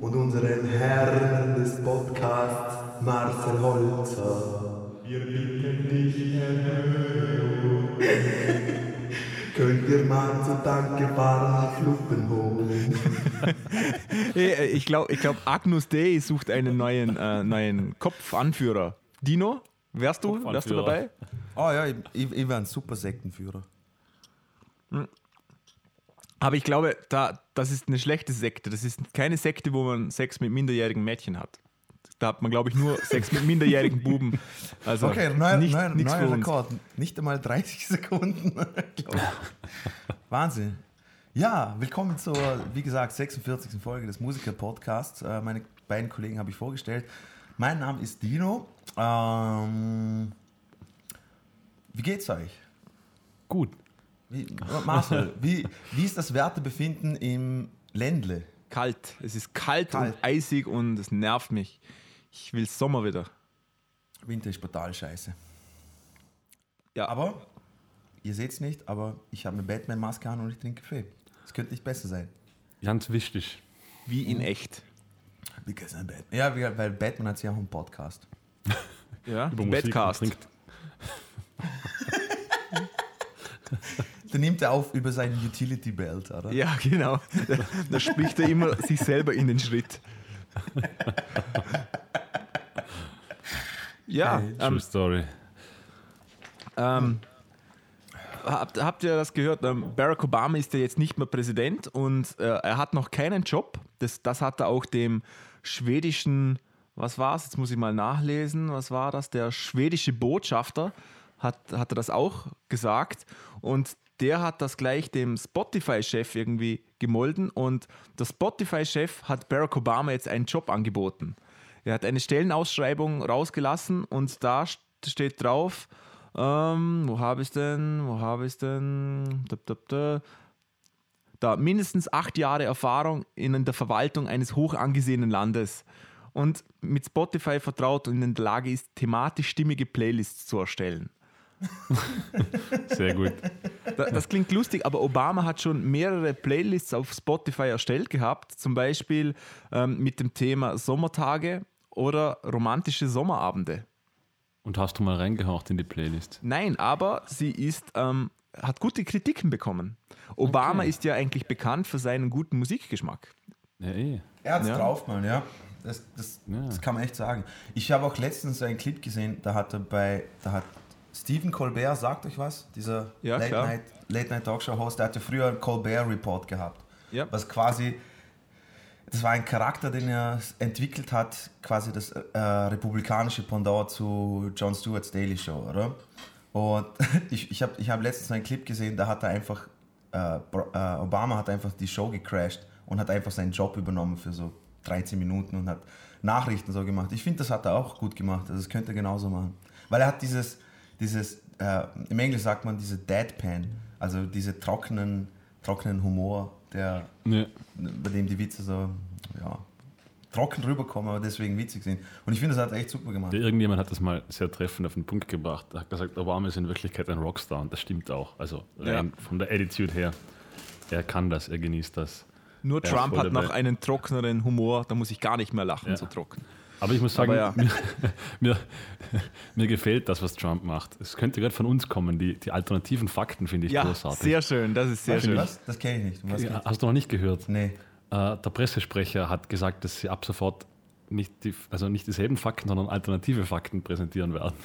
und unseren Herrn des Podcasts Marcel Holzer. Wir bitten dich, Herr Könnt ihr mal zu Danke warme Fluppen holen? Hey, ich glaube, ich glaub, Agnus Dei sucht einen neuen, äh, neuen Kopfanführer. Dino, wärst du, wärst du dabei? Oh ja, ich, ich, ich wäre ein super Sektenführer. Aber ich glaube, da, das ist eine schlechte Sekte. Das ist keine Sekte, wo man Sex mit minderjährigen Mädchen hat. Da hat man, glaube ich, nur Sex mit minderjährigen Buben. Also Okay, neuer, nicht, neuer, nichts neuer für uns. Rekord. Nicht einmal 30 Sekunden. Wahnsinn. Ja, willkommen zur, wie gesagt, 46. Folge des Musiker-Podcasts. Äh, meine beiden Kollegen habe ich vorgestellt. Mein Name ist Dino. Ähm, wie geht's euch? Gut. Wie, Marcel, wie, wie ist das Wertebefinden im Ländle? Kalt. Es ist kalt, Kalt. und eisig und es nervt mich. Ich will Sommer wieder. Winter ist brutal scheiße. Ja, Aber, ihr seht es nicht, aber ich habe eine Batman-Maske an und ich trinke Kaffee. Es könnte nicht besser sein. Ganz wichtig. wie in echt. Because I'm Batman. Ja, weil Batman hat ja auch einen Podcast. Ja, Über Musik Den nimmt er auf über seinen Utility Belt, oder? Ja, genau. Da, spricht er immer sich selber in den Schritt. Ja, Geil. True ähm, Story. ähm, habt, habt ihr das gehört? Ähm, Barack Obama ist ja jetzt nicht mehr Präsident und äh, er hat noch keinen Job. Das, das hat er auch dem schwedischen, was war es? Jetzt muss ich mal nachlesen. Was war das? Der schwedische Botschafter hat, hat er das auch gesagt. Und der hat das gleich dem Spotify-Chef irgendwie gemolden. Und der Spotify-Chef hat Barack Obama jetzt einen Job angeboten. Er hat eine Stellenausschreibung rausgelassen und da st- steht drauf, ähm, wo habe ich denn, wo habe ich denn, da, da, da, da mindestens acht Jahre Erfahrung in der Verwaltung eines hoch angesehenen Landes und mit Spotify vertraut und in der Lage ist, thematisch stimmige Playlists zu erstellen. Sehr gut. Da- Das klingt lustig, aber Obama hat schon mehrere Playlists auf Spotify erstellt gehabt, zum Beispiel ähm, mit dem Thema Sommertage oder romantische Sommerabende. Und hast du mal reingehaucht in die Playlist? Nein, aber sie ist, ähm, hat gute Kritiken bekommen. Obama Okay. ist ja eigentlich bekannt für seinen guten Musikgeschmack. Ja, eh. Er hat es Ja. drauf, Mann, ja. Das, das, Ja. das kann man echt sagen. Ich habe auch letztens einen Clip gesehen, da hat er bei, da hat Stephen Colbert, sagt euch was? Dieser Ja, Late. Night, Late Night Talkshow Host, der hatte früher einen Colbert Report gehabt. Ja. Was quasi, das war ein Charakter, den er entwickelt hat, quasi das äh, republikanische Pendant zu Jon Stewart's Daily Show, oder? Und ich, ich habe ich hab letztens einen Clip gesehen, da hat er einfach, äh, äh, Obama hat einfach die Show gecrashed und hat einfach seinen Job übernommen für so 13 Minuten und hat Nachrichten so gemacht. Ich finde, das hat er auch gut gemacht. Also das könnte er genauso machen. Weil er hat dieses, dieses äh, im Englisch sagt man diese Deadpan, also diese trockenen, trockenen Humor, der, Ja. bei dem die Witze so, ja, trocken rüberkommen, aber deswegen witzig sind. Und ich finde, das hat er echt super gemacht. Irgendjemand hat das mal sehr treffend auf den Punkt gebracht. Er hat gesagt, Obama ist in Wirklichkeit ein Rockstar und das stimmt auch. Also rein von der Attitude her. Er kann das, er genießt das. Nur Ja, Trump hat noch einen trockeneren Humor, da muss ich gar nicht mehr lachen, Ja. so trocken. Aber ich muss sagen, ja. mir, mir, mir gefällt das, was Trump macht. Es könnte gerade von uns kommen. Die, die alternativen Fakten finde ich Ja, großartig. sehr schön, das ist sehr schön. was? Das kenne ich nicht. Um was Ja, hast du noch nicht gehört? Nee. Äh, der Pressesprecher hat gesagt, dass sie ab sofort nicht, die, also nicht dieselben Fakten, sondern alternative Fakten präsentieren werden.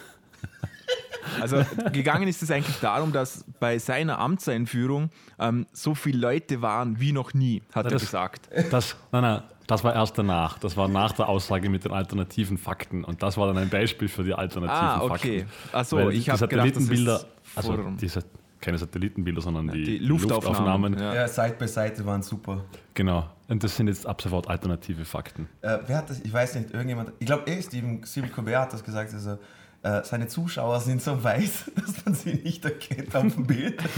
Also gegangen ist es eigentlich darum, dass bei seiner Amtseinführung ähm, so viele Leute waren wie noch nie, hat er das- gesagt. Das, nein, nein, das war erst danach. Das war nach der Aussage mit den alternativen Fakten. Und das war dann ein Beispiel für die alternativen Ah, okay. Fakten. Ach so, Weil ich die hab gedacht, das ist Satellitenbilder, also vor- diese, keine Satellitenbilder, sondern die, die Luftaufnahmen, ja. Ja, Seite bei Seite waren super. Genau. Und das sind jetzt ab sofort alternative Fakten. Äh, wer hat das? Ich weiß nicht, irgendjemand. Ich glaube, eh, Stephen, Stephen Colbert hat das gesagt. Also, äh, seine Zuschauer sind so weiß, dass man sie nicht erkennt auf dem Bild.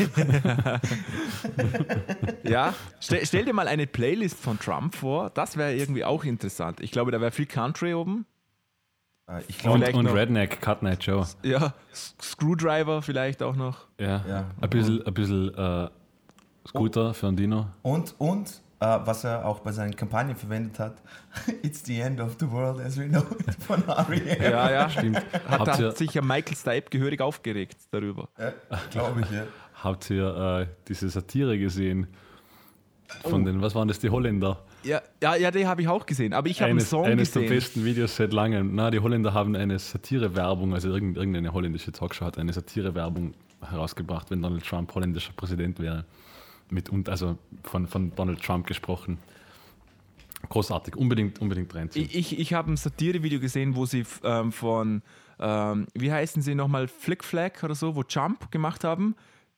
Ja, stell, stell dir mal eine Playlist von Trump vor. Das wäre irgendwie auch interessant. Ich glaube, da wäre viel Country oben. Äh, ich Und, und Redneck, Cut Night Joe. Ja, Screwdriver vielleicht auch noch. Ja. Ja. Ein bisschen, ein bisschen äh, Scooter für ein Dino. und, und was er auch bei seinen Kampagnen verwendet hat, It's the end of the world as we know it von R.E.M. Ja, ja. Stimmt. Hat, ihr, hat sich ja Michael Stipe gehörig aufgeregt darüber. Ja, glaube ich, ja. habt ihr äh, diese Satire gesehen? Von den, was waren das, die Holländer? Ja, ja, ja die habe ich auch gesehen. Aber ich habe einen Eines, Song eines der gesehen. besten Videos seit langem. Na, die Holländer haben eine Satire-Werbung, also irgend- irgendeine holländische Talkshow hat eine Satire-Werbung herausgebracht, wenn Donald Trump holländischer Präsident wäre. Mit, und, also von, von Donald Trump gesprochen. Großartig, unbedingt, unbedingt reinziehen. Ich, ich, ich habe ein Satire-Video gesehen, wo sie ähm, von, ähm, wie heißen sie nochmal, Flick Flag oder so, wo Jump gemacht haben.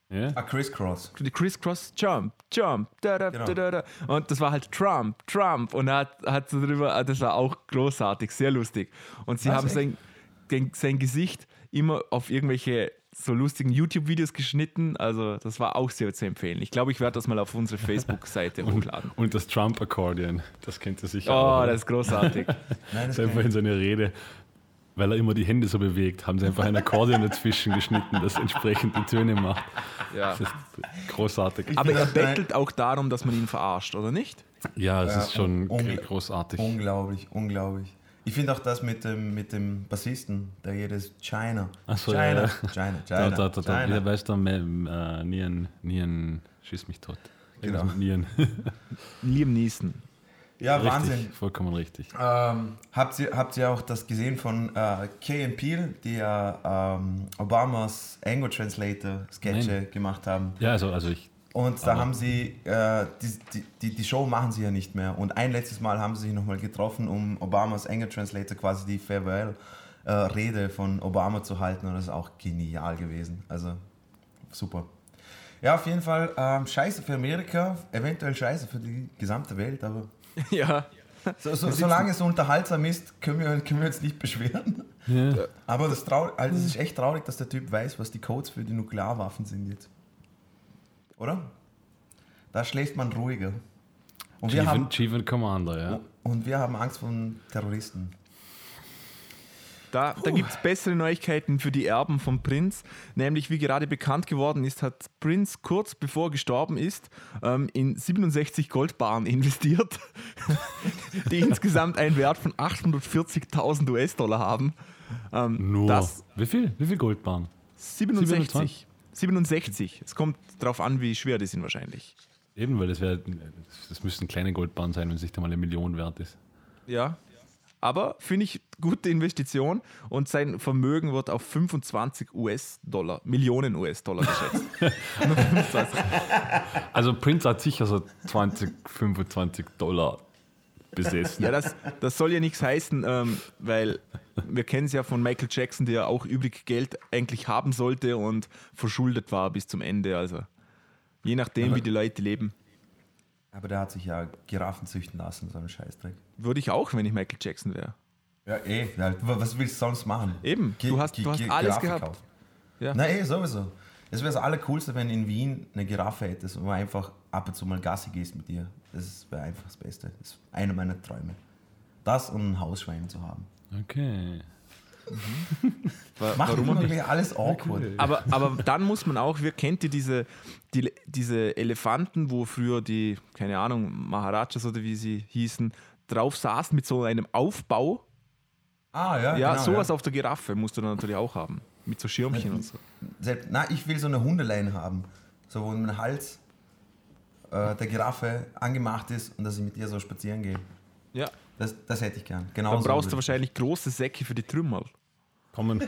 Ja? Ah, Crisscross. Die Crisscross Jump, Jump, da, da, Genau. da, da, da. Und das war halt Trump, Trump. Und er hat, hat so drüber, ah, das war auch großartig, sehr lustig. Und sie Was, haben echt? sein, den, sein Gesicht immer auf irgendwelche so lustigen YouTube-Videos geschnitten. Also, das war auch sehr zu empfehlen. Ich glaube, ich werde das mal auf unsere Facebook-Seite hochladen. Und das Trump-Akkordeon, das kennt ihr sicher Oh, auch. das ist großartig. Nein, das ist einfach in seiner Rede, weil er immer die Hände so bewegt, haben sie einfach ein Akkordeon dazwischen geschnitten, das entsprechend die Töne macht. Ja. Das ist großartig. Aber er bettelt auch darum, dass man ihn verarscht, oder nicht? Ja, es Ja, ist schon ungl- großartig. Unglaublich, unglaublich. Ich finde auch das mit dem, mit dem Bassisten, der jedes China. Ach so, China, ja, ja. China, Da, China, da, da, da. China. Ja, weißt du, Me- äh, Nieren, Nieren, schieß mich tot. Genau. Nieren. Liam Neeson. Ja, richtig, Wahnsinn. vollkommen richtig. Ähm, habt, ihr, habt ihr auch das gesehen von äh, Kay and Peele, die ja ähm, Obamas Ango Translator Sketche Nein. gemacht haben? Ja, also, also ich, Und da Aber- haben sie, äh, die, die, die, Show machen sie ja nicht mehr. Und ein letztes Mal haben sie sich nochmal getroffen, um Obamas Anger Translator quasi die Farewell-Rede von Obama zu halten. Und das ist auch genial gewesen. Also super. Ja, auf jeden Fall ähm, scheiße für Amerika, eventuell scheiße für die gesamte Welt, aber Ja. so, so, solange es unterhaltsam ist, können wir, können wir uns nicht beschweren. ja, Aber das, also es ist echt traurig, dass der Typ weiß, was die Codes für die Nuklearwaffen sind jetzt. Oder? Da schläft man ruhiger. Und wir, Chief, haben, and, Chief and Commander, ja. und wir haben Angst vor Terroristen. Da, da gibt es bessere Neuigkeiten für die Erben vom Prinz. Nämlich, wie gerade bekannt geworden ist, hat Prinz kurz bevor er gestorben ist, ähm, in 67 Goldbarren investiert, die insgesamt einen Wert von 840.000 US-Dollar haben. Ähm, Nur. Das Wie viel? Wie viel Goldbahn? 67. 67. Es kommt darauf an, wie schwer die sind wahrscheinlich. Eben, weil das wäre, das müssten kleine Goldbahnen sein, wenn es nicht einmal eine Million wert ist. Ja. Aber finde ich gute Investition und sein Vermögen wird auf 25 US-Dollar, Millionen US-Dollar geschätzt. Nur 25. Also Prince hat sicher so 20, 25 Dollar besessen. Ja, das, das soll ja nichts heißen, ähm, weil wir kennen es ja von Michael Jackson, der auch übrig Geld eigentlich haben sollte und verschuldet war bis zum Ende. Also je nachdem, wie die Leute leben, Aber der hat sich ja Giraffen züchten lassen, so ein Scheißdreck. würde ich auch, wenn ich Michael Jackson wäre. Ja, eh. Was willst du sonst machen? Eben, du hast, du hast alles Giraffe gehabt. kaufen. Ja. Na eh, sowieso. Es wäre das Allercoolste, wenn in Wien eine Giraffe hättest und man einfach ab und zu mal Gassi gehst mit dir. Das wäre einfach das Beste. Das ist einer meiner Träume. Das und ein Hausschwein zu haben. Okay. Macht Warum auch nicht? alles awkward. Aber, aber dann muss man auch, wir kennt ihr diese, die, diese Elefanten, wo früher die, keine Ahnung, Maharajas oder wie sie hießen, drauf saßen mit so einem Aufbau. Ah, ja, Ja, genau, sowas ja. auf der Giraffe musst du dann natürlich auch haben. Mit so Schirmchen und so. Selbst, na, ich will so eine Hundeleine haben. So, wo mein Hals äh, der Giraffe angemacht ist und dass ich mit ihr so spazieren gehe. Ja. Das, das hätte ich gern. Genau Dann so brauchst du wahrscheinlich große Säcke für die Trümmer. Kommen.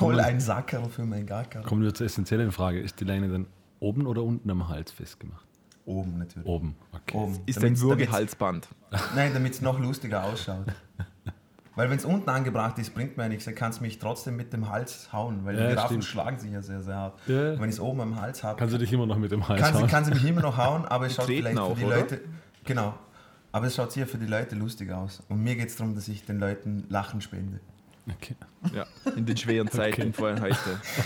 Hol einen Sackerl für meinen Gacker. kommen wir zur essentiellen Frage. Ist die Leine dann oben oder unten am Hals festgemacht? Oben natürlich. Oben, okay. Oben. Ist ein Damit's- damit's- Würgehalsband. Nein, damit es noch lustiger ausschaut. Weil wenn es unten angebracht ist, bringt mir ja nichts. Dann kannst du mich trotzdem mit dem Hals hauen, weil Ja, die Giraffen stimmt. schlagen sich ja sehr, sehr hart. Ja. Und wenn ich es oben am Hals habe, Kannst du dich immer noch mit dem Hals kann, sie, hauen? kann sie mich immer noch hauen, aber es schaut vielleicht auch, für die oder? Leute. Genau. Aber es schaut sicher für die Leute lustig aus. Und mir geht es darum, dass ich den Leuten Lachen spende. Okay. Ja, in den schweren Zeiten vor heute.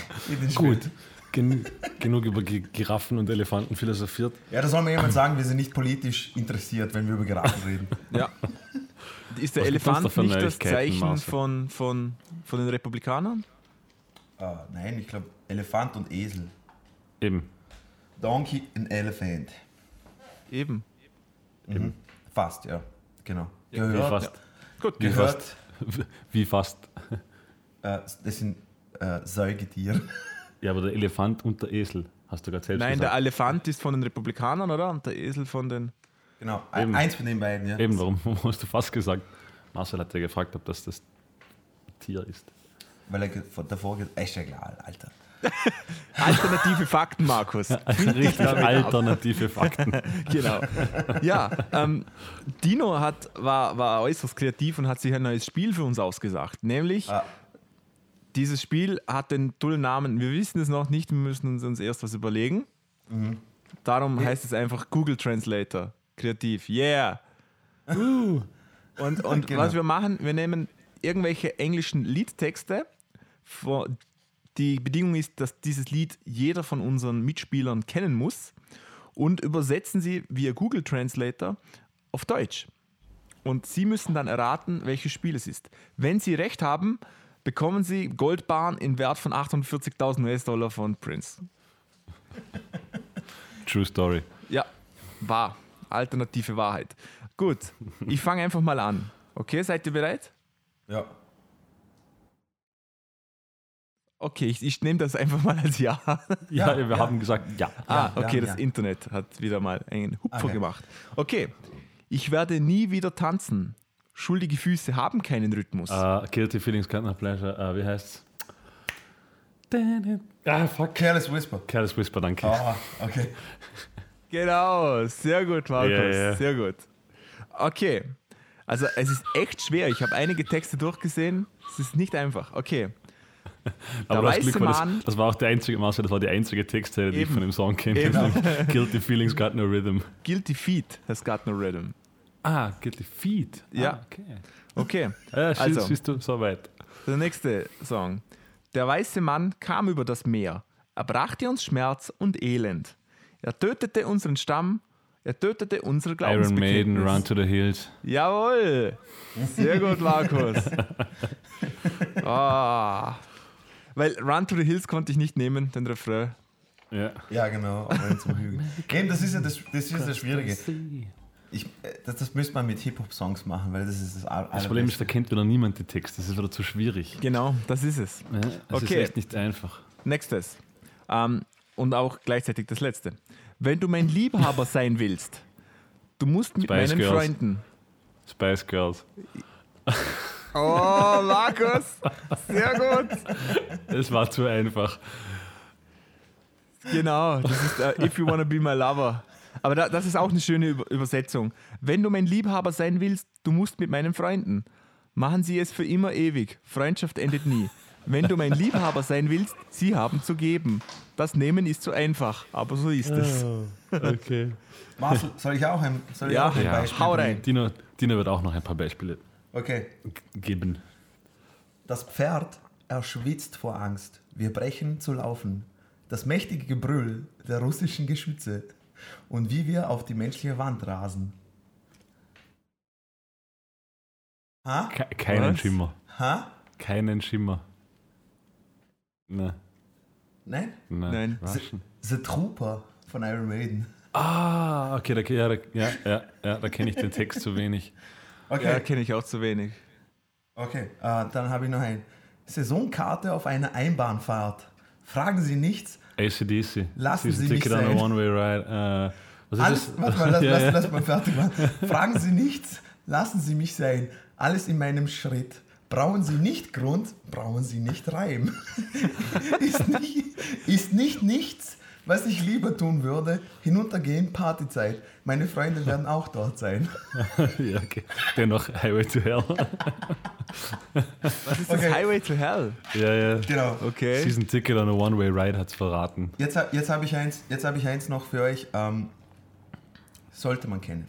Gut. Gen genug über Gi- Giraffen und Elefanten philosophiert. Ja, da soll mir jemand sagen, wir sind nicht politisch interessiert, wenn wir über Giraffen reden. Ja. Ist der Was Elefant für nicht das Zeichen von, von, von den Republikanern? Ah, nein, ich glaube Elefant und Esel. Eben. Donkey and Elephant. Eben. Mhm. Fast, ja. Genau. Wie Gehört. fast. Gut, Wie Gehört. fast. Wie fast. Äh, das sind äh, Säugetiere. Ja, aber der Elefant und der Esel, hast du gerade selbst Nein, der gesagt. Elefant ist von den Republikanern, oder? Und der Esel von den. Genau. Eben. Eins von den beiden, ja. Eben, warum, hast du fast gesagt? Marcel hat ja gefragt, ob das das Tier ist. Weil er davor gesagt ist ja klar, Alter. Alternative Fakten, Markus. Richtig alternative Fakten. genau. Ja, ähm, Dino hat, war, war äußerst kreativ und hat sich ein neues Spiel für uns ausgesagt. Nämlich, Ah. dieses Spiel hat den tollen Namen, wir wissen es noch nicht, wir müssen uns, uns erst was überlegen. Darum heißt es einfach Google Translator. Kreativ. Yeah. Und, und Genau. was wir machen, wir nehmen irgendwelche englischen Liedtexte. Die Bedingung ist, dass dieses Lied jeder von unseren Mitspielern kennen muss und übersetzen sie via Google Translator auf Deutsch. Und sie müssen dann erraten, welches Spiel es ist. Wenn sie recht haben, bekommen sie Goldbahn in Wert von 48.000 US-Dollar von Prince. True Story. Ja, wahr. Alternative Wahrheit. Gut, ich fange einfach mal an. Okay, seid ihr bereit? Ja. Okay, ich, ich nehme das einfach mal als Ja. Ja, Ja, wir ja. haben gesagt ja. Ah, okay, ja, das ja. Internet hat wieder mal einen Hupfer Okay. gemacht. Okay, ich werde nie wieder tanzen. Schuldige Füße haben keinen Rhythmus. Uh, Guilty Feelings, Can't Not Pleasure. Uh, wie heißt's? Ah, fuck. Careless Whisper. Careless Whisper, danke. Ah, okay. Genau, sehr gut, Markus, Ja, ja. sehr gut. Okay, also es ist echt schwer. Ich habe einige Texte durchgesehen. Es ist nicht einfach. Okay, Aber der das Glück weiße war, Mann- das, das war auch der einzige, Marcel, das war die einzige Textzeile, die ich von dem Song kenne. Guilty Feelings, Got No Rhythm. Guilty Feet has got no rhythm. Ah, Guilty Feet. Ja. Ah, okay. Okay, Ja, siehst, Also. siehst du, so weit. der nächste Song. Der weiße Mann kam über das Meer. Er brachte uns Schmerz und Elend. Er tötete unseren Stamm. Er tötete unsere Iron Glaubensbekenntnis. Maiden, Run to the Hills. Jawohl! Sehr gut, Markus. Ah. Weil Run to the Hills konnte ich nicht nehmen, den Refrain. Ja. Ja, genau. Eben, das ist ja das, das, ist das Schwierige. Ich, äh, das, das müsste man mit Hip-Hop-Songs machen, weil das ist das All- Das Problem ist, da kennt wieder niemand die Texte. Das ist wieder zu schwierig. Genau, das ist es. Ja, das ist Okay. echt nicht einfach. Nächstes. Ähm, und auch gleichzeitig das letzte. Wenn du mein Liebhaber sein willst, du musst mit Spice meinen Girls. Freunden. Spice Girls. Oh, Markus! Sehr gut! Es war zu einfach. Genau, das ist äh, If You Wanna Be My Lover. Aber da, das ist auch eine schöne Über Übersetzung. Wenn du mein Liebhaber sein willst, du musst mit meinen Freunden. Machen sie es für immer ewig. Freundschaft endet nie. Wenn du mein Liebhaber sein willst, sie haben zu geben. Das Nehmen ist zu einfach, aber so ist es. Okay. Marcel, soll ich auch ein, soll ich Ja, auch ein ja. Beispiel Hau rein. Dino, Dino wird auch noch ein paar Beispiele Okay. geben. Das Pferd erschwitzt vor Angst. Wir brechen zu laufen. Das mächtige Gebrüll der russischen Geschütze und wie wir auf die menschliche Wand rasen. Ha? Ke keinen Was? Schimmer. Ha? Keinen Schimmer. Ne, Nein? ne. Nein. Russian. The Trooper von Iron Maiden. Ah, okay, da, ja, da, ja, ja, ja, da kenne ich den Text zu wenig. Okay, Ja, kenne ich auch zu wenig. okay. Äh, dann habe ich noch ein. Saisonkarte auf einer Einbahnfahrt. Fragen Sie nichts. ACDC. Lassen Sie mich Ticket on a sein. Ride. Äh, was ist Alles, das? warte mal, lass, Ja, lass, lass mal fertig machen. Fragen Sie nichts, lassen Sie mich sein. Alles in meinem Schritt. Brauchen Sie nicht Grund, brauchen Sie nicht Reim. ist, nicht, ist nicht nichts, was ich lieber tun würde. Hinuntergehen, Partyzeit. Meine Freunde werden auch dort sein. ja, okay. Dennoch Highway to Hell. Was ist Okay. das Highway to Hell? ja, ja. Genau. Okay. Season Ticket on a One-Way Ride hat es verraten. Jetzt, jetzt habe ich, eins- jetzt hab ich eins noch für euch. Ähm, sollte man kennen.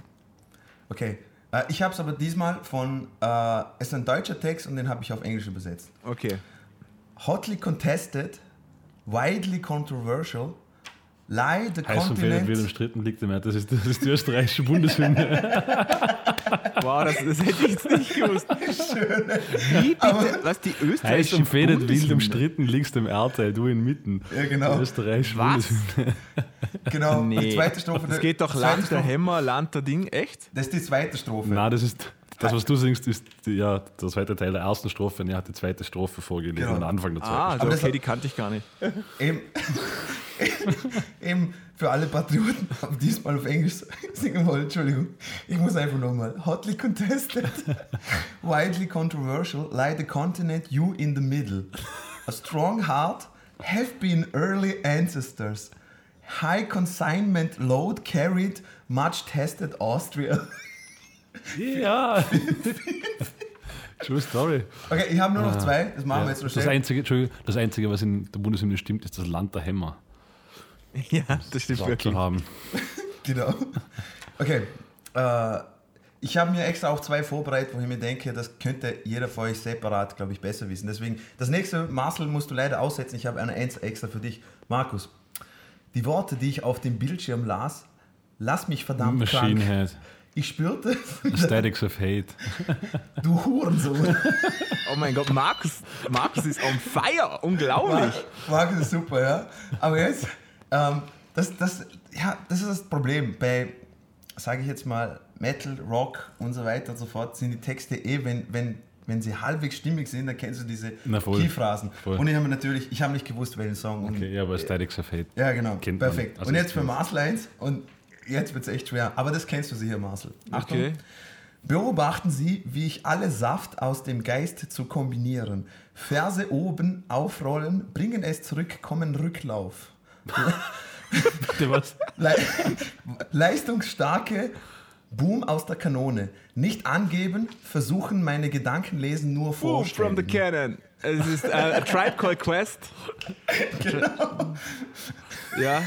Okay. Äh, ich habe es aber diesmal von, äh, es ist ein deutscher Text und den habe ich auf Englisch übersetzt. Okay. Hotly contested, widely controversial, lie the Heiß und fährt, wird continent... umstritten liegt im Erd. Das ist, das ist die österreichische Bundeshymne. Wow, das, das hätte ich jetzt nicht gewusst. Wie bitte? Was die Heiß österreichische umfädet, wild umstritten liegst im Erdteil, du inmitten. Ja, genau. Die österreichische Was? Bundeshymne. Genau, die Nee, zweite Strophe. das geht doch die Land der Strophe- Hämmer, Land der Ding, echt? Das ist die zweite Strophe. Nein, das ist. Das, was du singst, ist die, ja, der zweite Teil der ersten Strophe und er hat die zweite Strophe vorgelesen, Genau. den Anfang der zweiten Ah, Aber das okay, die kannte ich gar nicht. Eben, eben für alle Patrioten, die diesmal auf Englisch singen wollen, Entschuldigung, ich muss einfach nochmal. Hotly contested, widely controversial, lie the continent, you in the middle. A strong heart have been early ancestors. High consignment load carried, much tested Austria. Ja. True Story. Okay, ich habe nur noch zwei, das machen Ja. wir jetzt noch Das, schnell. einzige, Entschuldigung, das Einzige, was in der Bundeshymne stimmt, ist das Land der Hämmer. Ja, das stimmt So wirklich. zu haben. Genau. Okay. Äh, ich habe mir extra auch zwei vorbereitet, wo ich mir denke, das könnte jeder von euch separat, glaube ich, besser wissen. Deswegen, das nächste, Marcel, musst du leider aussetzen. Ich habe eine eins extra für dich. Markus, die Worte, die ich auf dem Bildschirm las, lass mich verdammt Machine krank. Head. Ich spürte, Aesthetics of Hate. du Hurensohn. Oh mein Gott, Markus, Markus ist on fire. Unglaublich. Markus ist super, ja. Aber jetzt, ähm, das, das, ja, das ist das Problem. Bei, sage ich jetzt mal, Metal, Rock und so weiter und so fort, sind die Texte eh, wenn, wenn, wenn sie halbwegs stimmig sind, dann kennst du diese Na voll. Keyphrasen. Voll. Und ich habe natürlich, ich habe nicht gewusst, welchen Song. Und, Okay, ja, aber Aesthetics of Hate. ja, genau. Perfekt. Also und jetzt für eins und jetzt wird es echt schwer. Aber das kennst du sicher, Marcel. Achtung. Okay. Beobachten Sie, wie ich alle Saft aus dem Geist zu kombinieren. Verse oben aufrollen, bringen es zurück, kommen Rücklauf. Le Leistungsstarke Boom aus der Kanone. Nicht angeben, versuchen meine Gedanken lesen, nur Boom vorstellen. from the cannon. Es ist äh, a Tribe Called Quest. Genau. Ja.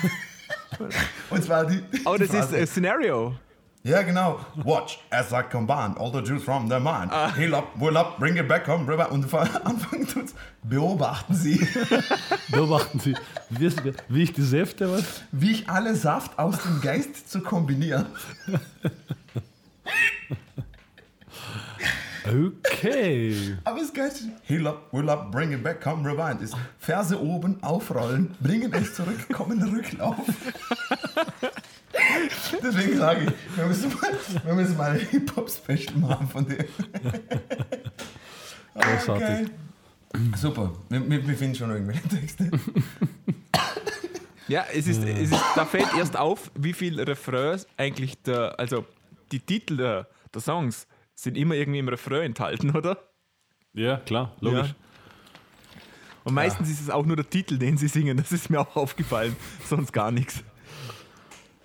Und zwar die. Oh, das ist ein Szenario. Ja, genau. Watch as I combine all the juice from the mind. Ah. Heal up, will up, bring it back home, river. Und von Anfang tut's. Beobachten Sie, Beobachten Sie, wie, wie ich die Säfte, was? wie ich alle Saft aus dem Geist zu kombinieren. Okay. Aber das Geilste, heal up, will up, bring it back, come rewind, ist Ferse oben aufrollen, bringen es zurück, kommen Rücklauf. Deswegen sage ich, wir müssen mal, wir müssen mal ein Hip-Hop-Special machen von dem. Großartig. Okay. Super, wir, wir, wir finden schon irgendwelche Texte. Ja, es ist, es ist, da fällt erst auf, wie viel Refrains eigentlich der, also die Titel der, der Songs sind immer irgendwie im Refrain enthalten, oder? Ja, klar, logisch. Ja. Und meistens ist es auch nur der Titel, den sie singen. Das ist mir auch aufgefallen. Sonst gar nichts.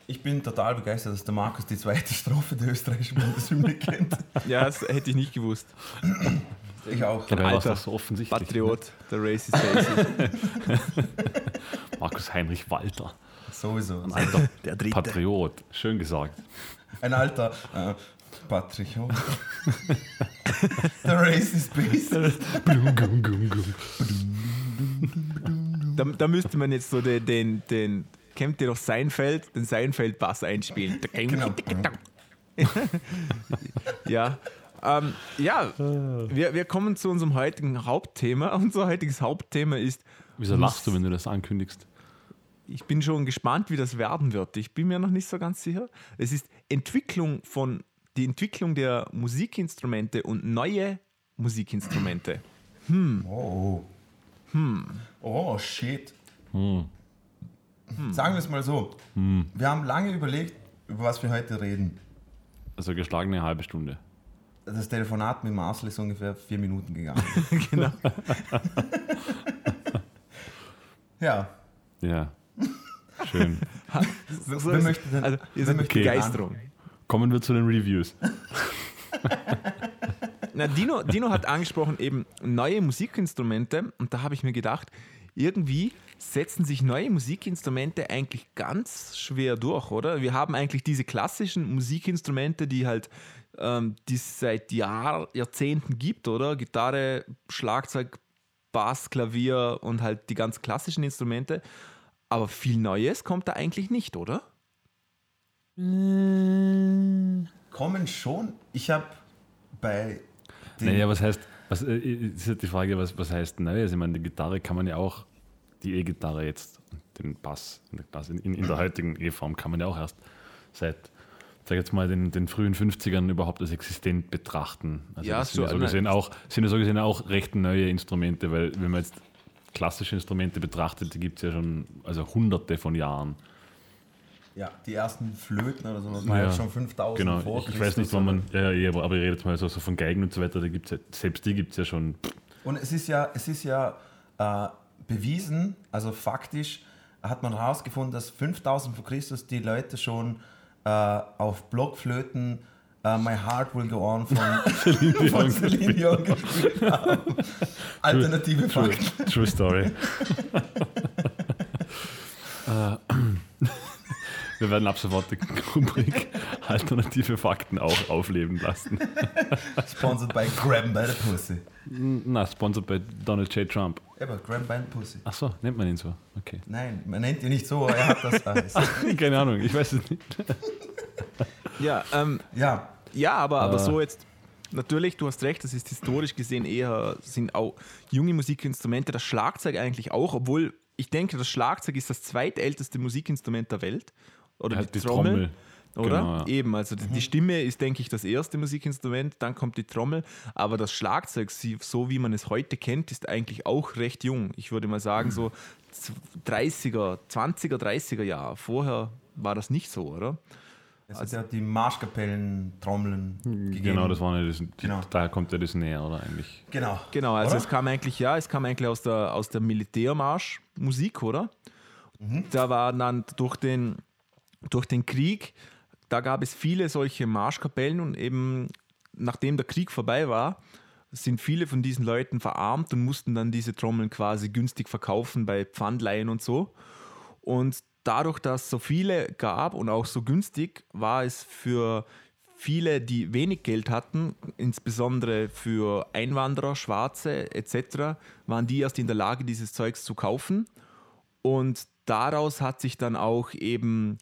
Ich bin total begeistert, dass der Markus die zweite Strophe der österreichischen Bundeshymne kennt. Ja, das hätte ich nicht gewusst. Ich auch. Dabei war es Alter, doch so offensichtlich. Patriot, der Racist. Markus Heinrich Walter. Sowieso. Ein alter Der Dritte. Patriot. Schön gesagt. Ein alter äh, Patriot. der Racist Beast. Da, da müsste man jetzt so den, den, den kennt ihr doch Seinfeld, den Seinfeld-Bass einspielen. Genau. Ja. Ähm, ja, wir, wir kommen zu unserem heutigen Hauptthema. Unser heutiges Hauptthema ist, Wieso lachst du, wenn du das ankündigst? ich bin schon gespannt, wie das werden wird. Ich bin mir noch nicht so ganz sicher. Es ist Entwicklung von, die Entwicklung der Musikinstrumente und neue Musikinstrumente. Oh. Oh, shit. Sagen wir es mal so. Wir haben lange überlegt, über was wir heute reden. Also geschlagene halbe Stunde. Das Telefonat mit Marcel ist ungefähr vier Minuten gegangen. genau. ja. Ja. Schön. So, Wer möchte denn- also, ihr seid Begeisterung. Kommen wir zu den Reviews. Na, Dino, Dino hat angesprochen eben neue Musikinstrumente und da habe ich mir gedacht, irgendwie setzen sich neue Musikinstrumente eigentlich ganz schwer durch, oder? Wir haben eigentlich diese klassischen Musikinstrumente, die halt ähm, es seit Jahr, Jahrzehnten gibt, oder? Gitarre, Schlagzeug, Bass, Klavier und halt die ganz klassischen Instrumente. Aber viel Neues kommt da eigentlich nicht, oder? Kommen schon. Ich habe bei Naja, was heißt, was, äh, ist halt die Frage, was, was heißt Neues? Ich meine, die Gitarre kann man ja auch, die E-Gitarre jetzt, den Bass, das in, in der heutigen E-Form kann man ja auch erst seit, sag jetzt mal, den, den frühen 50ern überhaupt als existent betrachten. Also Ja, das sind so ja so gesehen auch, sind ja so gesehen auch recht neue Instrumente, weil wenn man jetzt klassische Instrumente betrachtet, die gibt es ja schon also hunderte von Jahren. Ja, die ersten Flöten oder sowas waren Ja, ja schon 5000 Genau, vor ich, ich weiß nicht, wann man, ja, ja, aber aber ich rede jetzt mal so, so von Geigen und so weiter, da gibt's ja, selbst die gibt es ja schon. Und es ist ja, es ist ja äh, bewiesen, also faktisch hat man herausgefunden, dass 5000 vor Christus die Leute schon äh, auf Blockflöten äh, My Heart Will Go On von, von Celine Dion gespielt haben. Alternative True, Fakten. true Story. Wir werden ab sofort die Rubrik Alternative Fakten auch aufleben lassen. Sponsored by Graham by the Pussy. Na, sponsored bei Donald J. Trump. Aber Graham by the Pussy. Ach so, nennt man ihn so. Okay. Nein, man nennt ihn nicht so, aber er hat das alles. Keine Ahnung, ich weiß es nicht. Ja, ähm, Ja, ja aber, aber Äh. so jetzt, natürlich, du hast recht, das ist historisch gesehen eher, sind auch junge Musikinstrumente, das Schlagzeug eigentlich auch, obwohl ich denke, das Schlagzeug ist das zweitälteste Musikinstrument der Welt. Oder Ja, die, Trommel. Oder? Genau, ja. Eben, also die, die Stimme ist, denke ich, das erste Musikinstrument, dann kommt die Trommel, aber das Schlagzeug, so wie man es heute kennt, ist eigentlich auch recht jung. Ich würde mal sagen, so z- 30er, 20er, 30er Jahre. Vorher war das nicht so, oder? es hat ja die Marschkapellen, Trommeln gegeben. Genau, das war ja das, Genau. daher kommt ja das näher, oder eigentlich? Genau. Genau, also Oder? es kam eigentlich, ja, es kam eigentlich aus der, aus der Militärmarschmusik, oder? Da war dann durch den, durch den Krieg, da gab es viele solche Marschkapellen und eben nachdem der Krieg vorbei war, sind viele von diesen Leuten verarmt und mussten dann diese Trommeln quasi günstig verkaufen bei Pfandleihen und so. Und dadurch, dass es so viele gab und auch so günstig, war es für viele, die wenig Geld hatten, insbesondere für Einwanderer, Schwarze etc., waren die erst in der Lage, dieses Zeugs zu kaufen. Und daraus hat sich dann auch eben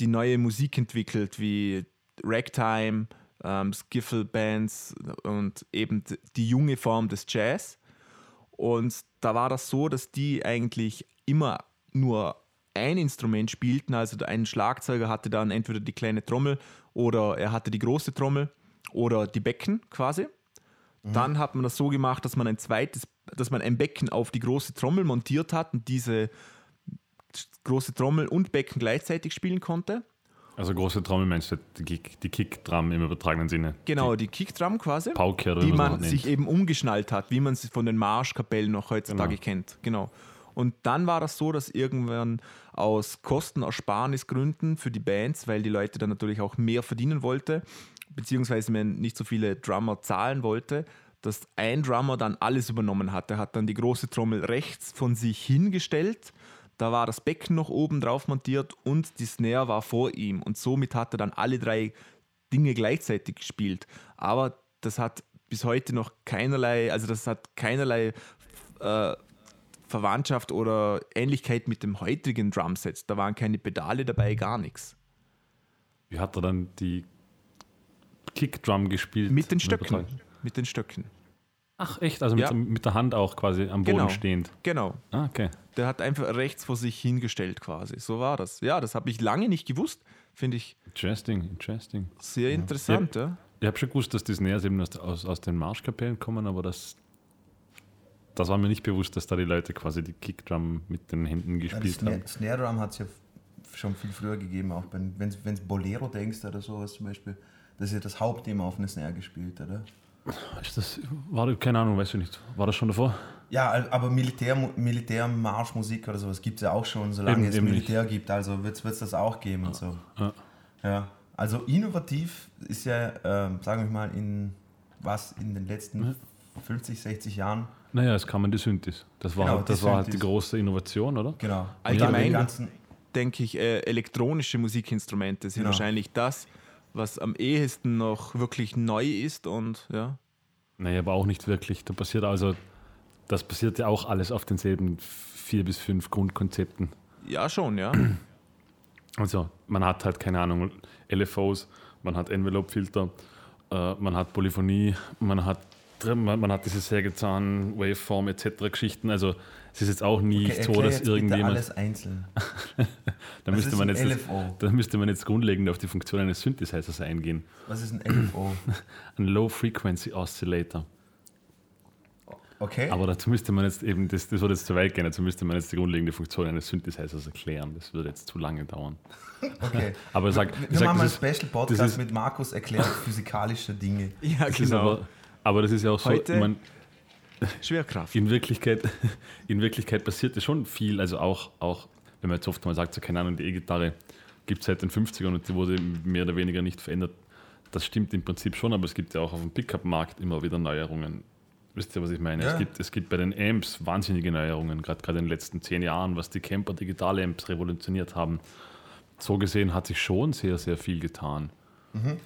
die neue Musik entwickelt, wie Ragtime, ähm, Skiffle-Bands und eben die junge Form des Jazz. Und da war das so, dass die eigentlich immer nur ein Instrument spielten. Also der- ein Schlagzeuger hatte dann entweder die kleine Trommel oder er hatte die große Trommel oder die Becken quasi. Dann hat man das so gemacht, dass man ein zweites, dass man ein Becken auf die große Trommel montiert hat und diese große Trommel und Becken gleichzeitig spielen konnte. Also große Trommel meinst du die, Kick, die Kickdrum im übertragenen Sinne? Genau, die Kickdrum quasi. Pauke oder die wie man sich nennt. eben umgeschnallt hat, wie man es von den Marschkapellen noch heutzutage Genau. kennt. Genau. Und dann war das so, dass irgendwann aus Kostenersparnisgründen für die Bands, weil die Leute dann natürlich auch mehr verdienen wollte, beziehungsweise man nicht so viele Drummer zahlen wollte, dass ein Drummer dann alles übernommen hat. Er hat dann die große Trommel rechts von sich hingestellt, da war das Becken noch oben drauf montiert und die Snare war vor ihm. Und somit hat er dann alle drei Dinge gleichzeitig gespielt. Aber das hat bis heute noch keinerlei, also das hat keinerlei äh, Verwandtschaft oder Ähnlichkeit mit dem heutigen Drumset. Da waren keine Pedale dabei, gar nichts. Wie hat er dann die Kickdrum gespielt? Mit den Stöcken. Mit den Stöcken. Ach echt, also mit, Ja. mit der Hand auch quasi am Boden Genau. stehend. Genau. Ah, okay. Der hat einfach rechts vor sich hingestellt quasi. So war das. Ja, das habe ich lange nicht gewusst. Finde ich Interesting, interesting. sehr interessant. Ja. Ich habe schon gewusst, dass die Snares eben aus, aus, aus den Marschkapellen kommen, aber das, das war mir nicht bewusst, dass da die Leute quasi die Kickdrum mit den Händen Ja, gespielt Snare, haben. Snare Drum hat es ja schon viel früher gegeben, auch wenn du Bolero denkst oder sowas zum Beispiel. Das ist ja das Hauptthema auf eine Snare gespielt, oder? Ist das, war das, keine Ahnung, weißt du nicht. War das schon davor? Ja, aber Militär, Militärmarschmusik oder sowas gibt es ja auch schon, solange Eben- es eben Militär gibt. Also wird es das auch geben und so. Ja. Ja. Also innovativ ist ja, ähm, sagen wir mal, in was in den letzten 50, 60 Jahren Naja, es kam an die Synthes. Das war, Genau, halt, die das war halt die große Innovation, oder? Genau. Allgemein- die ganzen, denke ich, äh, elektronische Musikinstrumente sind Genau. wahrscheinlich das, was am ehesten noch wirklich neu ist und ja. Naja, aber auch nicht wirklich. Da passiert also, das passiert ja auch alles auf denselben vier bis fünf Grundkonzepten. Ja, schon, ja. Also man hat halt, keine Ahnung, LFOs, man hat Envelope-Filter, äh, man hat Polyphonie, man hat, man, man hat diese Sägezahn, Waveform etc. Geschichten. Also es ist jetzt auch nie Okay, so, dass jetzt bitte irgendjemand... alles einzeln. Da müsste, ist man jetzt, LFO? da müsste man jetzt grundlegend auf die Funktion eines Synthesizers eingehen. Was ist ein LFO? Ein Low-Frequency Oscillator. Okay. Aber dazu müsste man jetzt eben, das, das würde jetzt zu weit gehen, dazu müsste man jetzt die grundlegende Funktion eines Synthesizers erklären. Das würde jetzt zu lange dauern. okay. Aber sag, Wir ich sag, machen mal einen Special Podcast das ist- mit Markus erklärt physikalische Dinge. Ja, das ist aber, aber das ist ja auch so, Heute- mein, Schwerkraft. in Wirklichkeit, in Wirklichkeit passiert ja schon viel. Also auch, auch wenn man jetzt oft mal sagt, so keine Ahnung, die E-Gitarre gibt es seit den 50ern und die wurde mehr oder weniger nicht verändert. Das stimmt im Prinzip schon, aber es gibt ja auch auf dem Pickup-Markt immer wieder Neuerungen. Wisst ihr, was ich meine? Ja. Es, gibt, es gibt bei den Amps wahnsinnige Neuerungen, gerade gerade in den letzten zehn Jahren, was die Camper Digital-Amps revolutioniert haben. So gesehen hat sich schon sehr, sehr viel getan.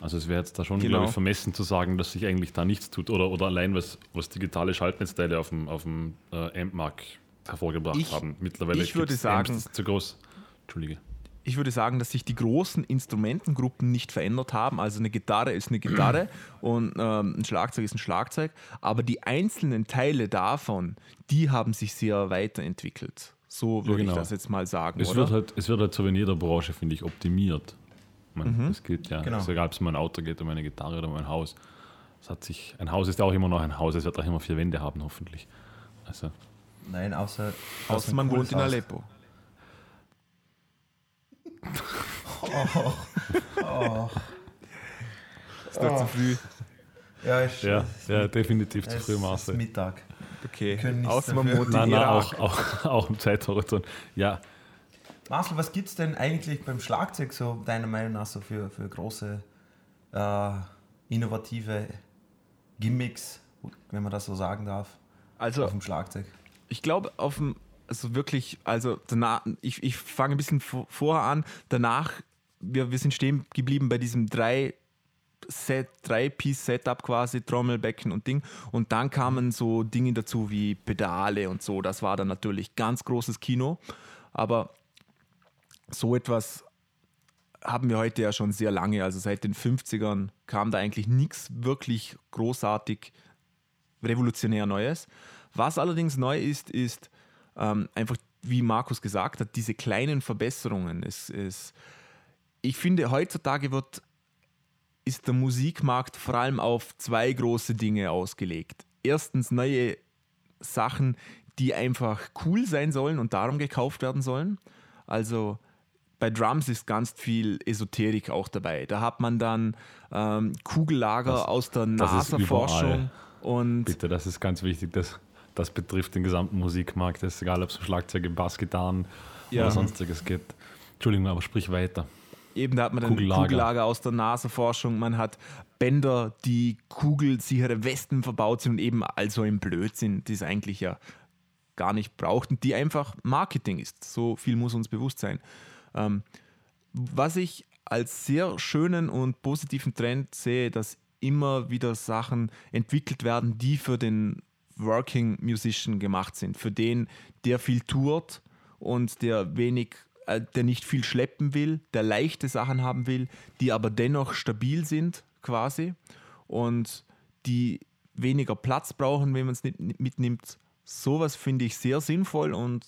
Also es wäre jetzt da schon, Genau. glaube ich, vermessen zu sagen, dass sich eigentlich da nichts tut oder, oder allein was, was digitale Schaltnetzteile auf dem, auf dem äh, Amp-Markt hervorgebracht Ich- haben. Mittlerweile ich würde sagen- Amps, zu groß. Entschuldige. Ich würde sagen, dass sich die großen Instrumentengruppen nicht verändert haben. Also eine Gitarre ist eine Gitarre und ähm, ein Schlagzeug ist ein Schlagzeug. Aber die einzelnen Teile davon, die haben sich sehr weiterentwickelt. So würde genau. ich das jetzt mal sagen. Es oder? wird, halt, es wird halt so in jeder Branche, finde ich, optimiert. Ich Mhm. Das gilt ja. Genau. Ist egal, ob es um ein Auto geht, um eine Gitarre oder um ein Haus. Es hat sich, ein Haus ist auch immer noch ein Haus, es wird auch immer vier Wände haben, hoffentlich. Also, Nein, außer, Außer ein man wohnt in. Aleppo. Ist doch zu früh. Ja, ist, ja, es ja, definitiv zu es früh, ist Marcel. Mittag. Okay. können nichts Außer man wohnt in Nein, nein, Irak. auch, auch, auch im Zeithorizont. Ja, Marcel, was gibt es denn eigentlich beim Schlagzeug so, deiner Meinung nach, so für, für große, äh, innovative Gimmicks, wenn man das so sagen darf, Also auf dem Schlagzeug? ich glaube, auf dem, also wirklich, also danach, ich, ich fange ein bisschen vor, vorher an. Danach, wir, wir sind stehen geblieben bei diesem drei Set, Drei-Piece-Setup quasi, Trommel, Becken und Ding. Und dann kamen so Dinge dazu wie Pedale und so. Das war dann natürlich ganz großes Kino. Aber so etwas haben wir heute ja schon sehr lange. Also seit den 50ern kam da eigentlich nichts wirklich großartig revolutionär Neues. Was allerdings neu ist, ist ähm, einfach, wie Markus gesagt hat, diese kleinen Verbesserungen. Es, es, ich finde, heutzutage wird, ist der Musikmarkt vor allem auf zwei große Dinge ausgelegt. Erstens neue Sachen, die einfach cool sein sollen und darum gekauft werden sollen. Also bei Drums ist ganz viel Esoterik auch dabei. Da hat man dann ähm, Kugellager Das- aus der NASA-Forschung und bitte, das ist ganz wichtig. Das, das betrifft den gesamten Musikmarkt. Das ist egal, ob es um Schlagzeuge, Bass, Gitarren Ja. oder sonstiges geht. Entschuldigung, aber sprich weiter. Eben, da hat man dann Kugellager. Kugellager, aus der NASA-Forschung, man hat Bänder, die kugelsichere Westen verbaut sind und eben also ein Blödsinn, die es eigentlich ja gar nicht braucht und die einfach Marketing ist. So viel muss uns bewusst sein. Ähm, was ich als sehr schönen und positiven Trend sehe, dass immer wieder Sachen entwickelt werden, die für den Working Musician gemacht sind, für den, der viel tourt und der wenig, äh, der nicht viel schleppen will, der leichte Sachen haben will, die aber dennoch stabil sind quasi und die weniger Platz brauchen, wenn man es mitnimmt. Sowas finde ich sehr sinnvoll und